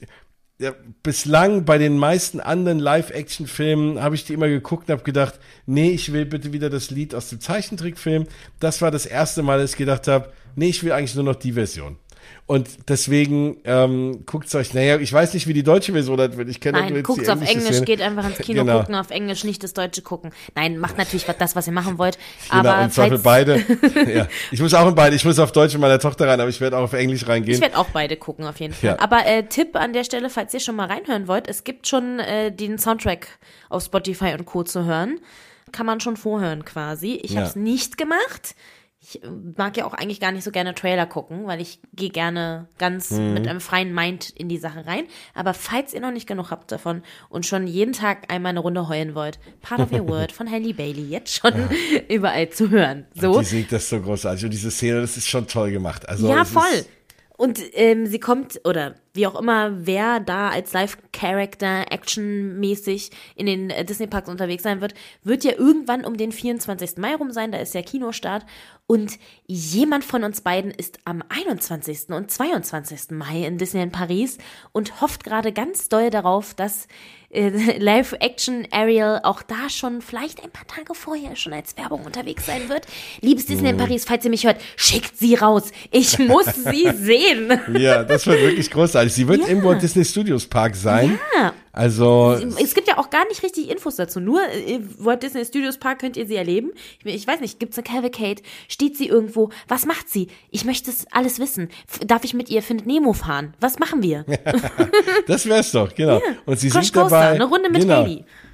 ja, bislang bei den meisten anderen Live-Action-Filmen habe ich die immer geguckt und habe gedacht, nee, ich will bitte wieder das Lied aus dem Zeichentrickfilm. Das war das erste Mal, dass ich gedacht habe, nee, ich will eigentlich nur noch die Version. Und deswegen ähm, guckt's euch, naja, ich weiß nicht, wie die deutsche Version hat, ich kenne Nein, die auf Englisch, Szene. geht einfach ins Kino Genau. gucken, auf Englisch, nicht das Deutsche gucken. Nein, macht natürlich was- das, was ihr machen wollt. Genau, aber und falls, beide. ja. Ich muss auch in beide, ich muss auf Deutsch mit meiner Tochter rein, aber ich werde auch auf Englisch reingehen. ich werde auch beide gucken, auf jeden Fall. Ja. Aber äh, Tipp an der Stelle, falls ihr schon mal reinhören wollt, es gibt schon äh, den Soundtrack auf Spotify und Co. zu hören. Kann man schon vorhören quasi. Ich Ja. habe es nicht gemacht. Ich äh, mag ja auch eigentlich gar nicht so gerne Trailer gucken, weil ich gehe gerne ganz Mhm. mit einem freien Mind in die Sache rein. Aber falls ihr noch nicht genug habt davon und schon jeden Tag einmal eine Runde heulen wollt, Part of Your Word von Halle Bailey jetzt schon überall zu hören. So. Die singt das so großartig und diese Szene, das ist schon toll gemacht. Also Ja, voll. Ist, Und ähm, sie kommt, oder wie auch immer, wer da als Live-Character actionmäßig in den äh, Disney-Parks unterwegs sein wird, wird ja irgendwann um den 24. Mai rum sein, da ist ja Kinostart. Und jemand von uns beiden ist am 21. und 22. Mai in Disneyland Paris und hofft gerade ganz doll darauf, dass äh, Live-Action Ariel auch da schon vielleicht ein paar Tage vorher schon als Werbung unterwegs sein wird. Liebes Disneyland Mhm. Paris, falls ihr mich hört, schickt sie raus. Ich muss sie sehen. Ja, das wird wirklich großartig. Sie wird Ja. im Walt Disney Studios Park sein. Ja. Also, Es gibt ja auch gar nicht richtig Infos dazu. Nur äh, Walt Disney Studios Park könnt ihr sie erleben. Ich, ich weiß nicht, gibt's eine Cavalcade? Steht sie irgendwo? Was macht sie? Ich möchte es alles wissen. F darf ich mit ihr Findet Nemo fahren? Was machen wir? das wär's doch, genau. Und sie Crush singt Coaster, dabei. eine Runde mit genau.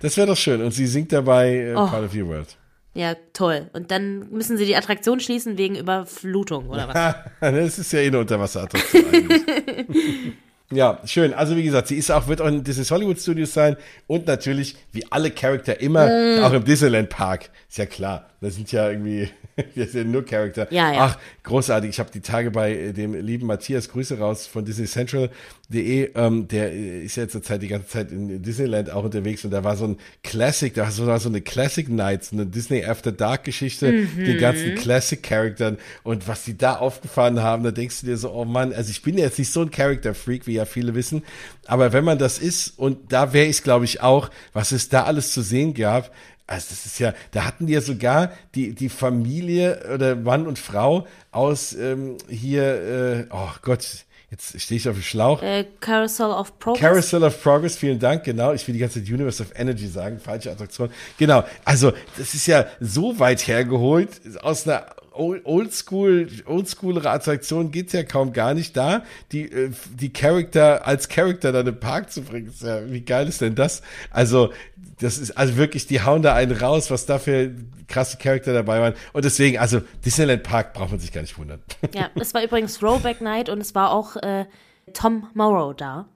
Das wäre doch schön. Und sie singt dabei äh, Oh. Part of Your World. Ja, toll. Und dann müssen sie die Attraktion schließen wegen Überflutung oder was? das ist ja eh eine Unterwasserattraktion eigentlich. Ja, schön. Also wie gesagt, sie ist auch, wird auch in Disney's Hollywood Studios sein und natürlich, wie alle Charakter immer, Mm. auch im Disneyland Park. Ist ja klar. Da sind ja irgendwie, das sind nur Charakter. Ja, ja. Ach, großartig. Ich habe die Tage bei äh, dem lieben Matthias, Grüße raus von DisneyCentral.de, ähm, der äh, ist ja zurzeit die ganze Zeit in Disneyland auch unterwegs und da war so ein Classic, da war so, eine Classic Night, so eine Disney After Dark Geschichte, Mhm. den ganzen Classic Charaktern und was die da aufgefahren haben, da denkst du dir so, oh Mann, also ich bin jetzt nicht so ein Character Freak, wie ja viele wissen, aber wenn man das ist und da wäre ich glaube ich auch, was es da alles zu sehen gab, also das ist ja, da hatten die ja sogar die, die Familie oder Mann und Frau aus ähm, hier, äh, oh Gott, jetzt stehe ich auf dem Schlauch. Äh, Carousel of Progress. Carousel of Progress, vielen Dank, genau. Ich will die ganze Zeit Universe of Energy sagen, falsche Attraktion. Genau, also das ist ja so weit hergeholt, aus einer Oldschool, oldschoolere Attraktion geht's ja kaum gar nicht da, die, äh, die Charakter als Charakter dann im Park zu bringen. Ist ja, wie geil ist denn das? Also, das ist also wirklich, die hauen da einen raus, was da für krasse Charakter dabei waren. Und deswegen, also Disneyland Park braucht man sich gar nicht wundern. Ja, es war übrigens Throwback Night und es war auch äh, Tom Morrow da.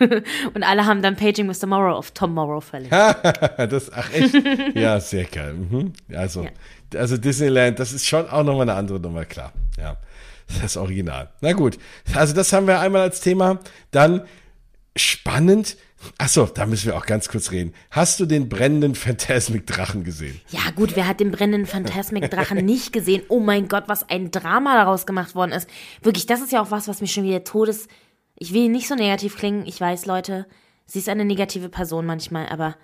und alle haben dann Paging Mr. Morrow auf Tom Morrow verlinkt. das, ach echt? Ja, sehr geil. Mhm. Also, Ja. Also Disneyland, das ist schon auch nochmal eine andere Nummer, klar. Ja, das Original. Na gut, also das haben wir einmal als Thema. Dann spannend. Ach so, da müssen wir auch ganz kurz reden. Hast du den brennenden Phantasmic Drachen gesehen? Ja, gut, wer hat den brennenden Phantasmic Drachen nicht gesehen? Oh mein Gott, was ein Drama daraus gemacht worden ist. Wirklich, das ist ja auch was, was mich schon wieder todes. Ich will nicht so negativ klingen. Ich weiß, Leute, sie ist eine negative Person manchmal, aber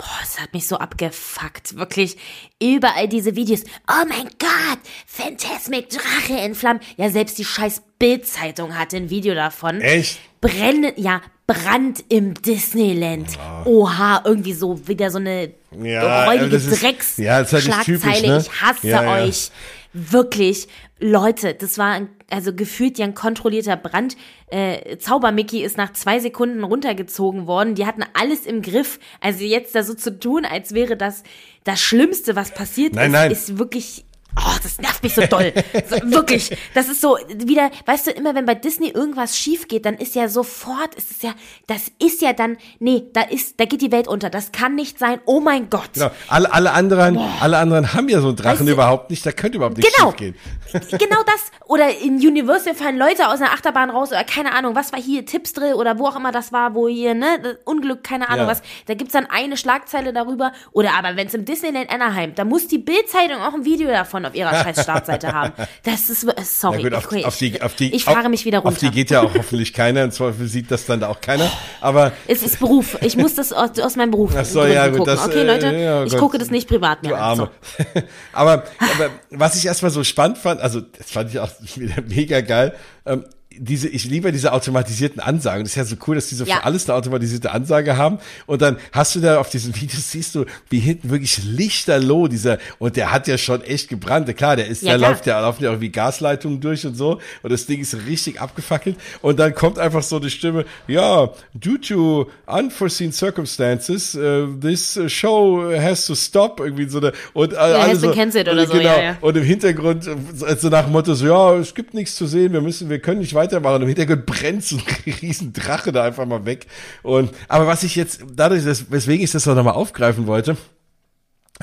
boah, es hat mich so abgefuckt. Wirklich, überall diese Videos. Oh mein Gott, Phantasmic Drache in Flammen. Ja, selbst die scheiß Bild-Zeitung hatte ein Video davon. Echt? Brennen, ja, Brand im Disneyland. Oha, irgendwie so wieder so eine Ja, räudige Drecks ja, ist halt typisch, ne? Ich hasse Ja, ja. euch. Wirklich. Leute, das war ein, also gefühlt ja ein kontrollierter Brand. Äh, Zaubermickey ist nach zwei Sekunden runtergezogen worden. Die hatten alles im Griff. Also jetzt da so zu tun, als wäre das das Schlimmste, was passiert Nein, ist, nein. ist wirklich Oh, das nervt mich so doll. So, wirklich. Das ist so wieder, weißt du, immer wenn bei Disney irgendwas schief geht, dann ist ja sofort, ist es ja, das ist ja dann, nee, da ist, da geht die Welt unter. Das kann nicht sein. Oh mein Gott. Genau. Alle, alle anderen, alle anderen haben ja so einen Drachen Weißt überhaupt nicht. Da könnte überhaupt nichts Genau. schief gehen. genau das. Oder in Universal fallen Leute aus einer Achterbahn raus oder keine Ahnung, was war hier, Tipsdrill oder wo auch immer das war, wo hier, ne, Unglück, keine Ahnung Ja. was. Da gibt's dann eine Schlagzeile darüber. Oder aber wenn es im Disneyland Anaheim, da muss die Bildzeitung auch ein Video davon auf ihrer scheiß Startseite haben. Das ist, sorry. Gut, auf, okay, auf die, auf die, ich fahre mich wieder runter. Auf die geht ja auch hoffentlich keiner. Im Zweifel sieht das dann auch keiner. Aber Es ist Beruf. Ich muss das aus, aus meinem Beruf Ach so, ja, gut, gucken. das, okay, äh, Leute, ja, ich Gott. gucke das nicht privat mehr Du. Arme. So. aber, aber was ich erstmal so spannend fand, also das fand ich auch wieder mega geil. Ähm, diese, ich liebe diese automatisierten Ansagen. Das ist ja so cool, dass die so Ja. für alles eine automatisierte Ansage haben. Und dann hast du da auf diesen Videos siehst du, wie hinten wirklich lichterloh dieser, und der hat ja schon echt gebrannt. Klar, der ist, Ja, da klar. läuft ja, laufen ja irgendwie Gasleitungen durch und so. Und das Ding ist richtig abgefackelt. Und dann kommt einfach so eine Stimme, ja, due to unforeseen circumstances, uh, this show has to stop. Irgendwie so eine, und äh, alle has so, oder so, genau, ja, ja. und im Hintergrund, äh, so nach dem Motto, so, ja, es gibt nichts zu sehen, wir müssen, wir können nicht weitermachen. Und im Hintergrund brennt so ein riesen Drache da einfach mal weg. Und, aber was ich jetzt, dadurch, dass, weswegen ich das auch nochmal aufgreifen wollte,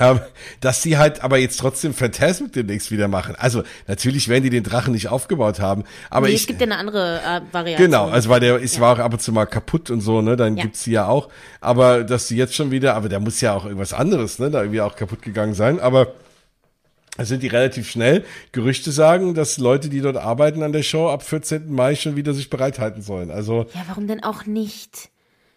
Ähm, dass sie halt aber jetzt trotzdem Phantasmic demnächst wieder machen. Also natürlich werden die den Drachen nicht aufgebaut haben, aber Nee, ich, es gibt ja eine andere äh, Variante. Genau, also weil der ist war auch ab und zu mal kaputt und so, ne? Dann Ja. gibt's die ja auch. Aber dass sie jetzt schon wieder, aber der muss ja auch irgendwas anderes, ne? Da irgendwie auch kaputt gegangen sein. Aber sind die relativ schnell. Gerüchte sagen, dass Leute, die dort arbeiten an der Show, ab 14. Mai schon wieder sich bereithalten sollen. Also Ja, warum denn auch nicht?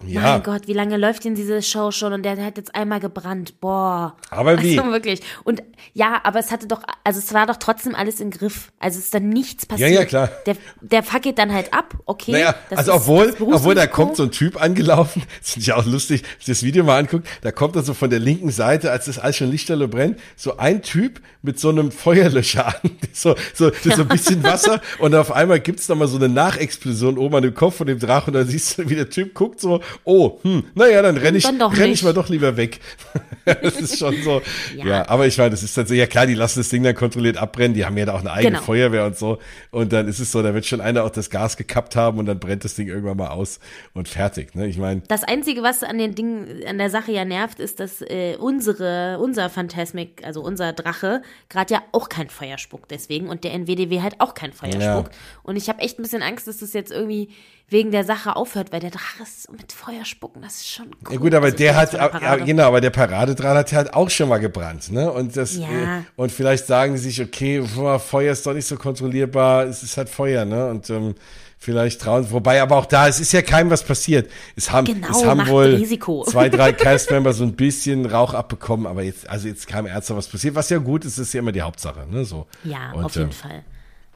Ja, Mein Gott, wie lange läuft denn diese Show schon? Und der hat jetzt einmal gebrannt. Boah. Aber wie? Also wirklich. Und ja, aber es hatte doch, also es war doch trotzdem alles im Griff. Also es ist dann nichts ja, passiert. ja, klar. Der, der fackelt dann halt ab, okay. Naja, das also ist obwohl, obwohl da kommt so ein Typ angelaufen, das finde ich auch lustig, wenn ich das Video mal anguckt, da kommt dann so von der linken Seite, als das alles schon lichterloh brennt, so ein Typ mit so einem Feuerlöscher an, so, so, so ein bisschen Wasser und auf einmal gibt's noch mal so eine Nachexplosion oben an dem Kopf von dem Drachen und dann siehst du, wie der Typ guckt so, oh, hm, naja, dann renn ich, renn ich mal doch lieber weg. das ist schon so, ja. Ja. aber ich meine, das ist tatsächlich, ja klar, die lassen das Ding dann kontrolliert abbrennen, die haben ja da auch eine eigene Genau. Feuerwehr und so und dann ist es so, da wird schon einer auch das Gas gekappt haben und dann brennt das Ding irgendwann mal aus und fertig, ne? Ich meine, Das Einzige, was an den Dingen, an der Sache ja nervt, ist, dass äh, unsere, unser Phantasmic, also unser Drache, gerade ja auch kein Feuer spuckt deswegen und der NWDW halt auch kein Feuer Ja. spuckt. Und ich habe echt ein bisschen Angst, dass das jetzt irgendwie wegen der Sache aufhört, weil der Drache ist mit Feuer spucken, das ist schon cool. Ja gut, aber Also der hat, ja, genau, aber der Paradedran hat ja halt auch schon mal gebrannt, ne? Und das, Ja. äh, und vielleicht sagen die sich, okay, Feuer ist doch nicht so kontrollierbar, es ist halt Feuer, ne? Und ähm, vielleicht trauen, wobei aber auch da, es ist ja keinem was passiert. Es haben, Genau, es haben wohl Risiko. zwei, drei Cast-Member so ein bisschen Rauch abbekommen, aber jetzt, also jetzt kam ernsthaft was passiert, was ja gut ist, ist ja immer die Hauptsache, ne? So. Ja, Und, auf jeden ähm, Fall.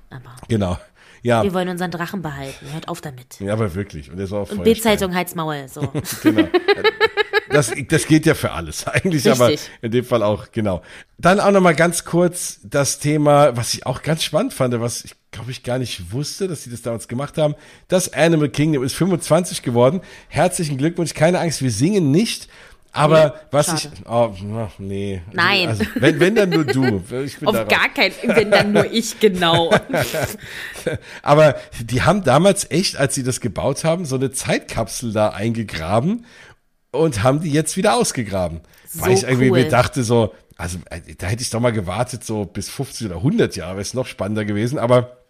Aber Genau. Ja, wir wollen unseren Drachen behalten. Hört auf damit. ja, aber wirklich. Und der soll auch Und Bildzeitung Heizmaul, so. Genau. Das, das geht ja für alles eigentlich, aber Richtig. in dem Fall auch, genau. Dann auch noch mal ganz kurz das Thema, was ich auch ganz spannend fand, was ich glaube ich gar nicht wusste, dass sie das damals gemacht haben. Das Animal Kingdom ist 25 geworden. Herzlichen Glückwunsch, keine Angst, wir singen nicht. Aber Nee, was schade. ich, oh, ach, nee. Nein. Also, wenn, wenn dann nur du. Ich bin Auf darauf. gar keinen wenn dann nur ich, genau. Aber die haben damals echt, als sie das gebaut haben, so eine Zeitkapsel da eingegraben und haben die jetzt wieder ausgegraben. Weil ich irgendwie cool. mir dachte so, also äh, da hätte ich doch mal gewartet, so bis 50 oder 100 Jahre, wäre es noch spannender gewesen, aber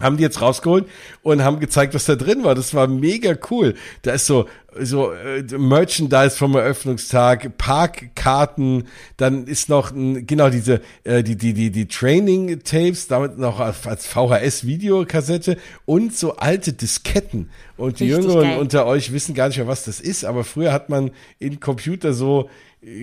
haben die jetzt rausgeholt und haben gezeigt, was da drin war. Das war mega cool. Da ist so so äh, Merchandise vom Eröffnungstag, Parkkarten, dann ist noch ein, genau diese äh, die die die die Training Tapes, damit noch als, VHS Videokassette und so alte Disketten. Und die Richtig Jüngeren geil. unter euch wissen gar nicht mehr, was das ist, aber früher hat man in Computer so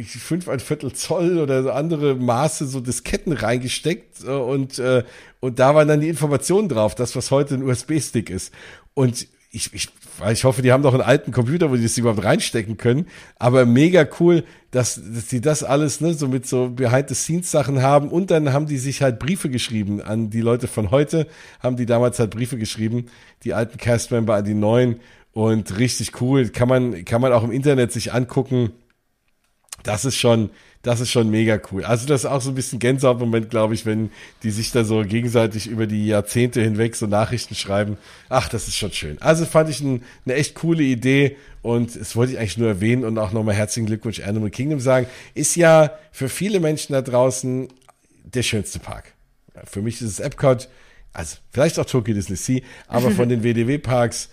fünf ein Viertel Zoll oder so andere Maße so Disketten reingesteckt äh, und äh, und da waren dann die Informationen drauf, das was heute ein USB-Stick ist. Und ich, ich, ich hoffe, die haben doch einen alten Computer, wo die das überhaupt reinstecken können. Aber mega cool, dass, dass die das alles ne, so mit so Behind-the-Scenes-Sachen haben. Und dann haben die sich halt Briefe geschrieben an die Leute von heute, haben die damals halt Briefe geschrieben, die alten Cast-Member an die neuen. Und richtig cool, kann man, kann man auch im Internet sich angucken. Das ist schon, das ist schon mega cool. Also das ist auch so ein bisschen Gänsehautmoment, glaube ich, wenn die sich da so gegenseitig über die Jahrzehnte hinweg so Nachrichten schreiben. Ach, das ist schon schön. Also fand ich ein, eine echt coole Idee und es wollte ich eigentlich nur erwähnen und auch nochmal herzlichen Glückwunsch Animal Kingdom sagen. Ist ja für viele Menschen da draußen der schönste Park. Für mich ist es Epcot, also vielleicht auch Tokyo Disney Sea, aber von den WDW-Parks,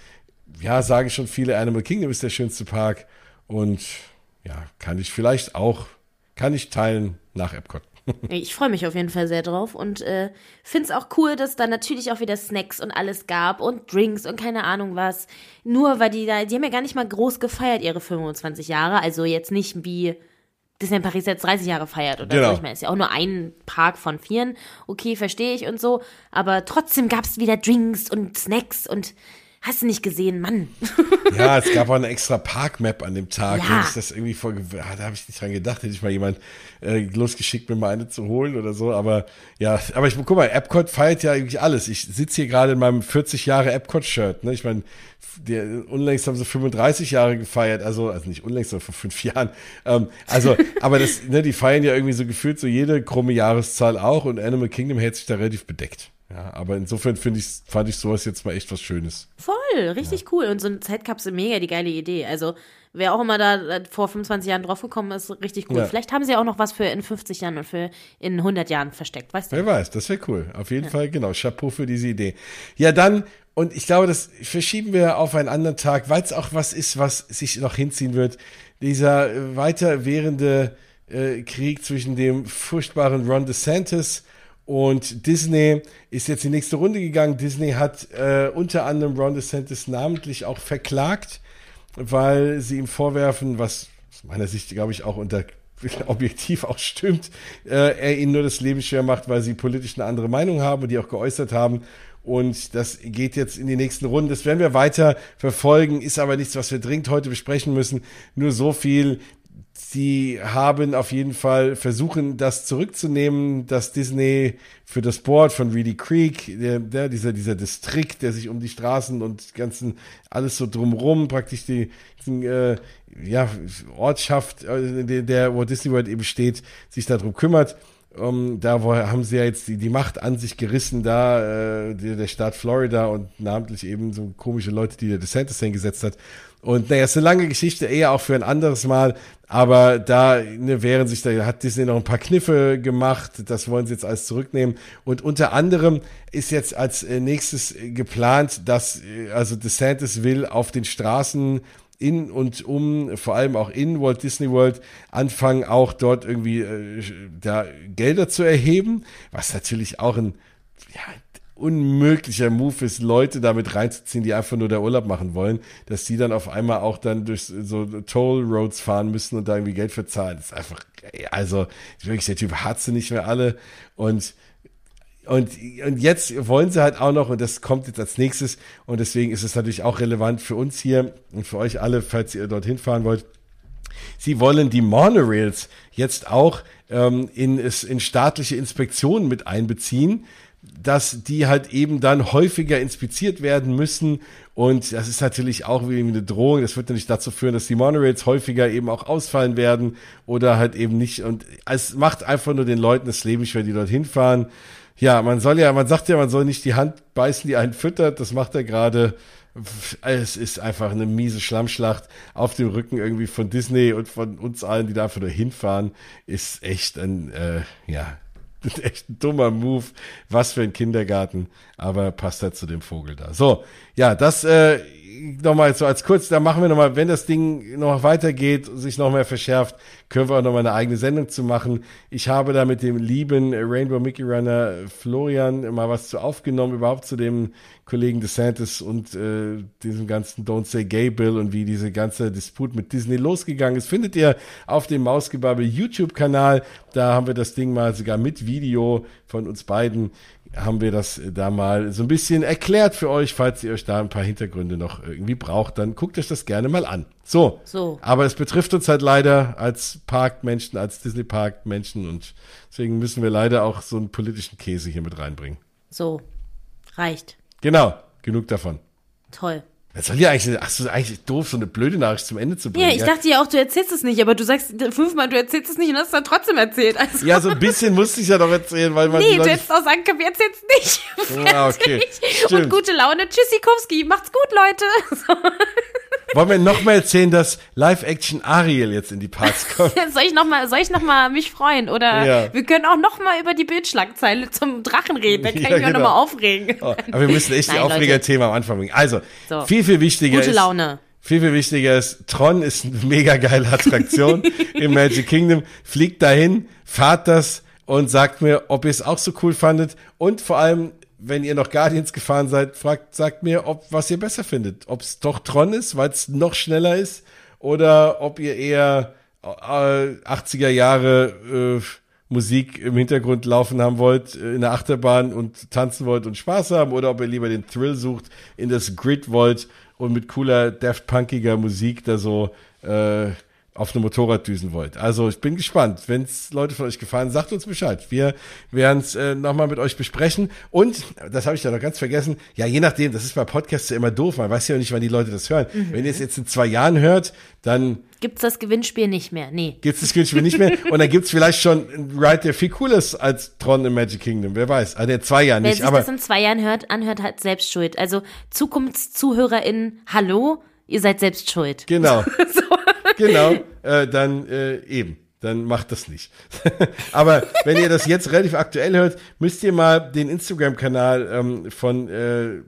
ja, sage schon viele, Animal Kingdom ist der schönste Park und ja, kann ich vielleicht auch, kann ich teilen nach Epcot. Ich freue mich auf jeden Fall sehr drauf und äh, finde es auch cool, dass da natürlich auch wieder Snacks und alles gab und Drinks und keine Ahnung was. Nur weil die da, die haben ja gar nicht mal groß gefeiert, ihre 25 Jahre. Also jetzt nicht wie Disneyland Paris jetzt 30 Jahre feiert oder Genau. so. Ich meine, ist ja auch nur ein Park von vieren. Okay, verstehe ich und so. Aber trotzdem gab es wieder Drinks und Snacks und hast du nicht gesehen, Mann. Ja, es gab auch eine extra Park-Map an dem Tag. Ja. Ich das irgendwie vor, ah, da habe ich nicht dran gedacht, hätte ich mal jemand äh, losgeschickt, mir mal eine zu holen oder so. Aber ja, aber ich guck mal, Epcot feiert ja eigentlich alles. Ich sitze hier gerade in meinem 40 Jahre Epcot-Shirt. Ne? Ich meine, unlängst haben sie 35 Jahre gefeiert, also also nicht unlängst, sondern vor fünf Jahren. Ähm, also, aber das, ne, die feiern ja irgendwie so gefühlt so jede krumme Jahreszahl auch und Animal Kingdom hält sich da relativ bedeckt. Ja, aber insofern finde ich, fand ich sowas jetzt mal echt was Schönes. Voll, richtig cool. Und so eine Zeitkapsel, mega die geile Idee. Also, wer auch immer da vor 25 Jahren draufgekommen ist, richtig cool. Ja. Vielleicht haben sie auch noch was für in 50 Jahren und für in 100 Jahren versteckt, weißt du? Wer weiß, das wäre cool. Auf jeden Fall, genau. Chapeau für diese Idee. Ja, dann, und ich glaube, das verschieben wir auf einen anderen Tag, weil es auch was ist, was sich noch hinziehen wird. Dieser äh, weiter währende äh, Krieg zwischen dem furchtbaren Ron DeSantis und Disney ist jetzt die nächste Runde gegangen. Disney hat äh, unter anderem Ron DeSantis namentlich auch verklagt, weil sie ihm vorwerfen, was aus meiner Sicht, glaube ich, auch unter objektiv auch stimmt, äh, er ihnen nur das Leben schwer macht, weil sie politisch eine andere Meinung haben und die auch geäußert haben. Und das geht jetzt in die nächsten Runden. Das werden wir weiter verfolgen, ist aber nichts, was wir dringend heute besprechen müssen. Nur so viel. Sie haben auf jeden Fall versuchen, das zurückzunehmen, dass Disney für das Board von Reedy Creek, der, der, dieser, dieser Distrikt, der sich um die Straßen und ganzen, alles so drumrum, praktisch die, diesen, äh, ja, Ortschaft, äh, der, der Walt Disney World eben steht, sich darum kümmert. Um, da wo, haben sie ja jetzt die, die Macht an sich gerissen, da äh, der, der Staat Florida und namentlich eben so komische Leute, die der DeSantis hingesetzt hat. Und naja, ist eine lange Geschichte, eher auch für ein anderes Mal, aber da ne, wären sich, da hat Disney noch ein paar Kniffe gemacht, das wollen sie jetzt alles zurücknehmen. Und unter anderem ist jetzt als äh, nächstes geplant, dass äh, also DeSantis will auf den Straßen in und um, vor allem auch in Walt Disney World, anfangen auch dort irgendwie äh, da Gelder zu erheben, was natürlich auch ein ja, unmöglicher Move ist, Leute damit reinzuziehen, die einfach nur der Urlaub machen wollen, dass die dann auf einmal auch dann durch so Toll Roads fahren müssen und da irgendwie Geld für zahlen. Das ist einfach, also wirklich, der Typ hat sie nicht mehr alle und und, und jetzt wollen sie halt auch noch, und das kommt jetzt als nächstes, und deswegen ist es natürlich auch relevant für uns hier und für euch alle, falls ihr dorthin fahren wollt. Sie wollen die Monorails jetzt auch ähm, in, in staatliche Inspektionen mit einbeziehen, dass die halt eben dann häufiger inspiziert werden müssen. Und das ist natürlich auch wie eine Drohung. Das wird natürlich dazu führen, dass die Monorails häufiger eben auch ausfallen werden oder halt eben nicht. Und es macht einfach nur den Leuten das Leben schwer, die dorthin fahren. Ja, man soll ja, man sagt ja, man soll nicht die Hand beißen, die einen füttert. Das macht er gerade. Es ist einfach eine miese Schlammschlacht auf dem Rücken irgendwie von Disney und von uns allen, die da einfach nur hinfahren. Ist echt ein, äh, ja, echt ein dummer Move. Was für ein Kindergarten. Aber passt halt zu dem Vogel da. So, ja, das äh, nochmal so als kurz, da machen wir nochmal, wenn das Ding noch weitergeht, sich noch mehr verschärft, können wir auch nochmal eine eigene Sendung zu machen. Ich habe da mit dem lieben Rainbow Mickey Runner Florian mal was zu aufgenommen, überhaupt zu dem Kollegen DeSantis und äh, diesem ganzen Don't Say Gay Bill und wie diese ganze Disput mit Disney losgegangen ist, findet ihr auf dem Mausgebabbel YouTube-Kanal. Da haben wir das Ding mal sogar mit Video von uns beiden haben wir das da mal so ein bisschen erklärt für euch. Falls ihr euch da ein paar Hintergründe noch irgendwie braucht, dann guckt euch das gerne mal an. So. So. Aber es betrifft uns halt leider als Parkmenschen, als Disney Park Menschen und deswegen müssen wir leider auch so einen politischen Käse hier mit reinbringen. So. Reicht. Genau. Genug davon. Toll. Das soll ja eigentlich, ach so, eigentlich doof, so eine blöde Nachricht zum Ende zu bringen. Ja, ich dachte ja auch, du erzählst es nicht, aber du sagst fünfmal, du erzählst es nicht und hast es dann trotzdem erzählt. Also ja, so ein bisschen musste ich ja doch erzählen, weil man. Nee, du hättest auch sagen können, wir erzählen es nicht. Ah, okay. Und gute Laune. Tschüssikowski. Macht's gut, Leute. So. Wollen wir noch mal erzählen, dass Live-Action Ariel jetzt in die Parks kommt? soll ich noch mal, soll ich noch mal mich freuen? Oder Ja. wir können auch noch mal über die Bildschlagzeile zum Drachen reden. Da kann Ja, ich mich auch genau. noch mal aufregen. Oh, aber wir müssen echt die Nein, Leute. Aufreger-Thema am Anfang bringen. Also, So. viel, viel wichtiger Gute ist. Laune. Viel, viel wichtiger ist, Tron ist eine mega geile Attraktion im Magic Kingdom. Fliegt dahin, fahrt das und sagt mir, ob ihr es auch so cool fandet. Und vor allem, wenn ihr noch Guardians gefahren seid, fragt, sagt mir, ob was ihr besser findet. Ob es doch Tron ist, weil es noch schneller ist, oder ob ihr eher äh, 80er Jahre äh, Musik im Hintergrund laufen haben wollt, äh, in der Achterbahn und tanzen wollt und Spaß haben, oder ob ihr lieber den Thrill sucht, in das Grid wollt und mit cooler, Daft Punkiger Musik da so äh, auf einem Motorrad düsen wollt. Also ich bin gespannt. Wenn es Leute von euch gefallen, sagt uns Bescheid. Wir werden es äh, nochmal mit euch besprechen. Und, das habe ich ja noch ganz vergessen, ja, je nachdem, das ist bei Podcasts ja immer doof, man weiß ja nicht, wann die Leute das hören. Wenn ihr es jetzt in zwei Jahren hört, dann Gibt's das Gewinnspiel nicht mehr? Nee. gibt's das Gewinnspiel nicht mehr. Und dann gibt's vielleicht schon einen Ride, der viel cooler ist als Tron im Magic Kingdom. Wer weiß. Also in zwei Jahren Wer nicht, sich aber das in zwei Jahren hört, anhört, hat selbst Schuld. Also ZukunftszuhörerInnen, hallo, ihr seid selbst schuld. genau. So. Genau, äh, dann äh, eben dann macht das nicht. Aber wenn ihr das jetzt relativ aktuell hört, müsst ihr mal den Instagram-Kanal ähm, von äh,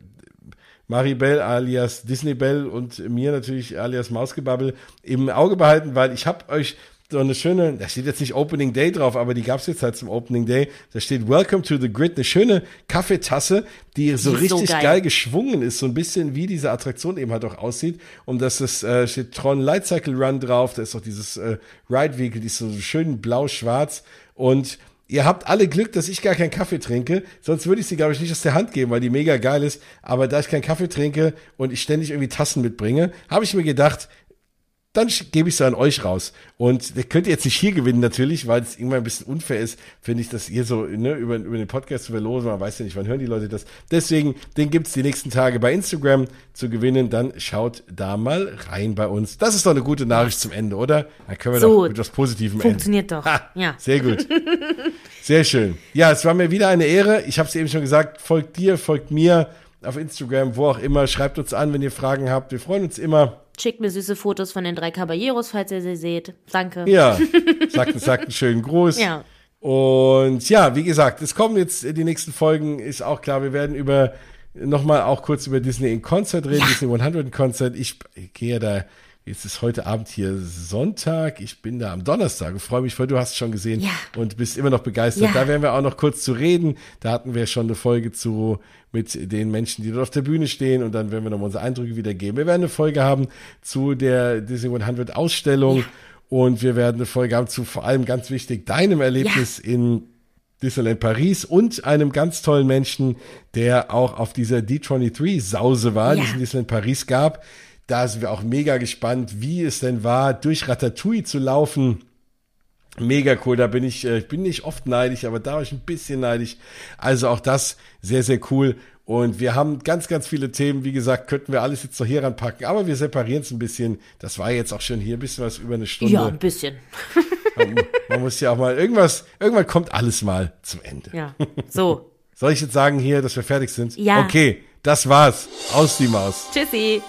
Maribel alias Disney Bell und mir natürlich alias Mausgebabbel im Auge behalten, weil ich habe euch so eine schöne, da steht jetzt nicht Opening Day drauf, aber die gab's jetzt halt zum Opening Day. Da steht Welcome to the Grid, eine schöne Kaffeetasse, die so die richtig so geil. geil. geschwungen ist, so ein bisschen wie diese Attraktion eben halt auch aussieht. Und das ist, äh, steht Tron Light Cycle Run drauf, da ist auch dieses äh, Ride Vehicle, die ist so schön blau-schwarz und Ihr habt alle Glück, dass ich gar keinen Kaffee trinke. Sonst würde ich sie, glaube ich, nicht aus der Hand geben, weil die mega geil ist. Aber da ich keinen Kaffee trinke und ich ständig irgendwie Tassen mitbringe, habe ich mir gedacht, dann gebe ich es an euch raus. Und der könnt ihr jetzt nicht hier gewinnen natürlich, weil es irgendwann ein bisschen unfair ist, finde ich, dass ihr so ne, über, über den Podcast zu verlosen, man weiß ja nicht, wann hören die Leute das. Deswegen, den gibt's die nächsten Tage bei Instagram zu gewinnen. Dann schaut da mal rein bei uns. Das ist doch eine gute Nachricht zum Ende, oder? Dann können wir so, doch mit etwas Positivem funktioniert enden. Funktioniert doch. Ha, ja. Sehr gut. Sehr schön. Ja, es war mir wieder eine Ehre. Ich habe es eben schon gesagt, folgt dir, folgt mir auf Instagram, wo auch immer. Schreibt uns an, wenn ihr Fragen habt. Wir freuen uns immer. Schickt mir süße Fotos von den drei Caballeros, falls ihr sie seht. Danke. Ja, sagt, sagt einen schönen Gruß. Ja. Und ja, wie gesagt, es kommen jetzt die nächsten Folgen, ist auch klar, wir werden über nochmal auch kurz über Disney in Concert reden, ja. Disney 100 in Concert. Ich, ich gehe da Jetzt ist heute Abend hier Sonntag. Ich bin da am Donnerstag. Ich freue mich voll. Du hast es schon gesehen ja. und bist immer noch begeistert. Ja. Da werden wir auch noch kurz zu reden. Da hatten wir schon eine Folge zu mit den Menschen, die dort auf der Bühne stehen. Und dann werden wir noch mal unsere Eindrücke wiedergeben. Wir werden eine Folge haben zu der Disney 100 Ausstellung. Ja. Und wir werden eine Folge haben zu vor allem ganz wichtig deinem Erlebnis in Disneyland Paris und einem ganz tollen Menschen, der auch auf dieser D23 Sause war, die es in Disneyland Paris gab da sind wir auch mega gespannt, wie es denn war, durch Ratatouille zu laufen. Mega cool, da bin ich, äh, ich bin nicht oft neidisch, aber da war ich ein bisschen neidisch. Also auch das sehr, sehr cool. Und wir haben ganz, ganz viele Themen. Wie gesagt, könnten wir alles jetzt noch hier ranpacken, aber wir separieren es ein bisschen. Das war jetzt auch schon hier ein bisschen was über eine Stunde. Ja, ein bisschen. man, man muss ja auch mal irgendwas, irgendwann kommt alles mal zum Ende. Ja, so. Soll ich jetzt sagen hier, dass wir fertig sind? Ja. Okay, das war's. Aus die Maus. Tschüssi.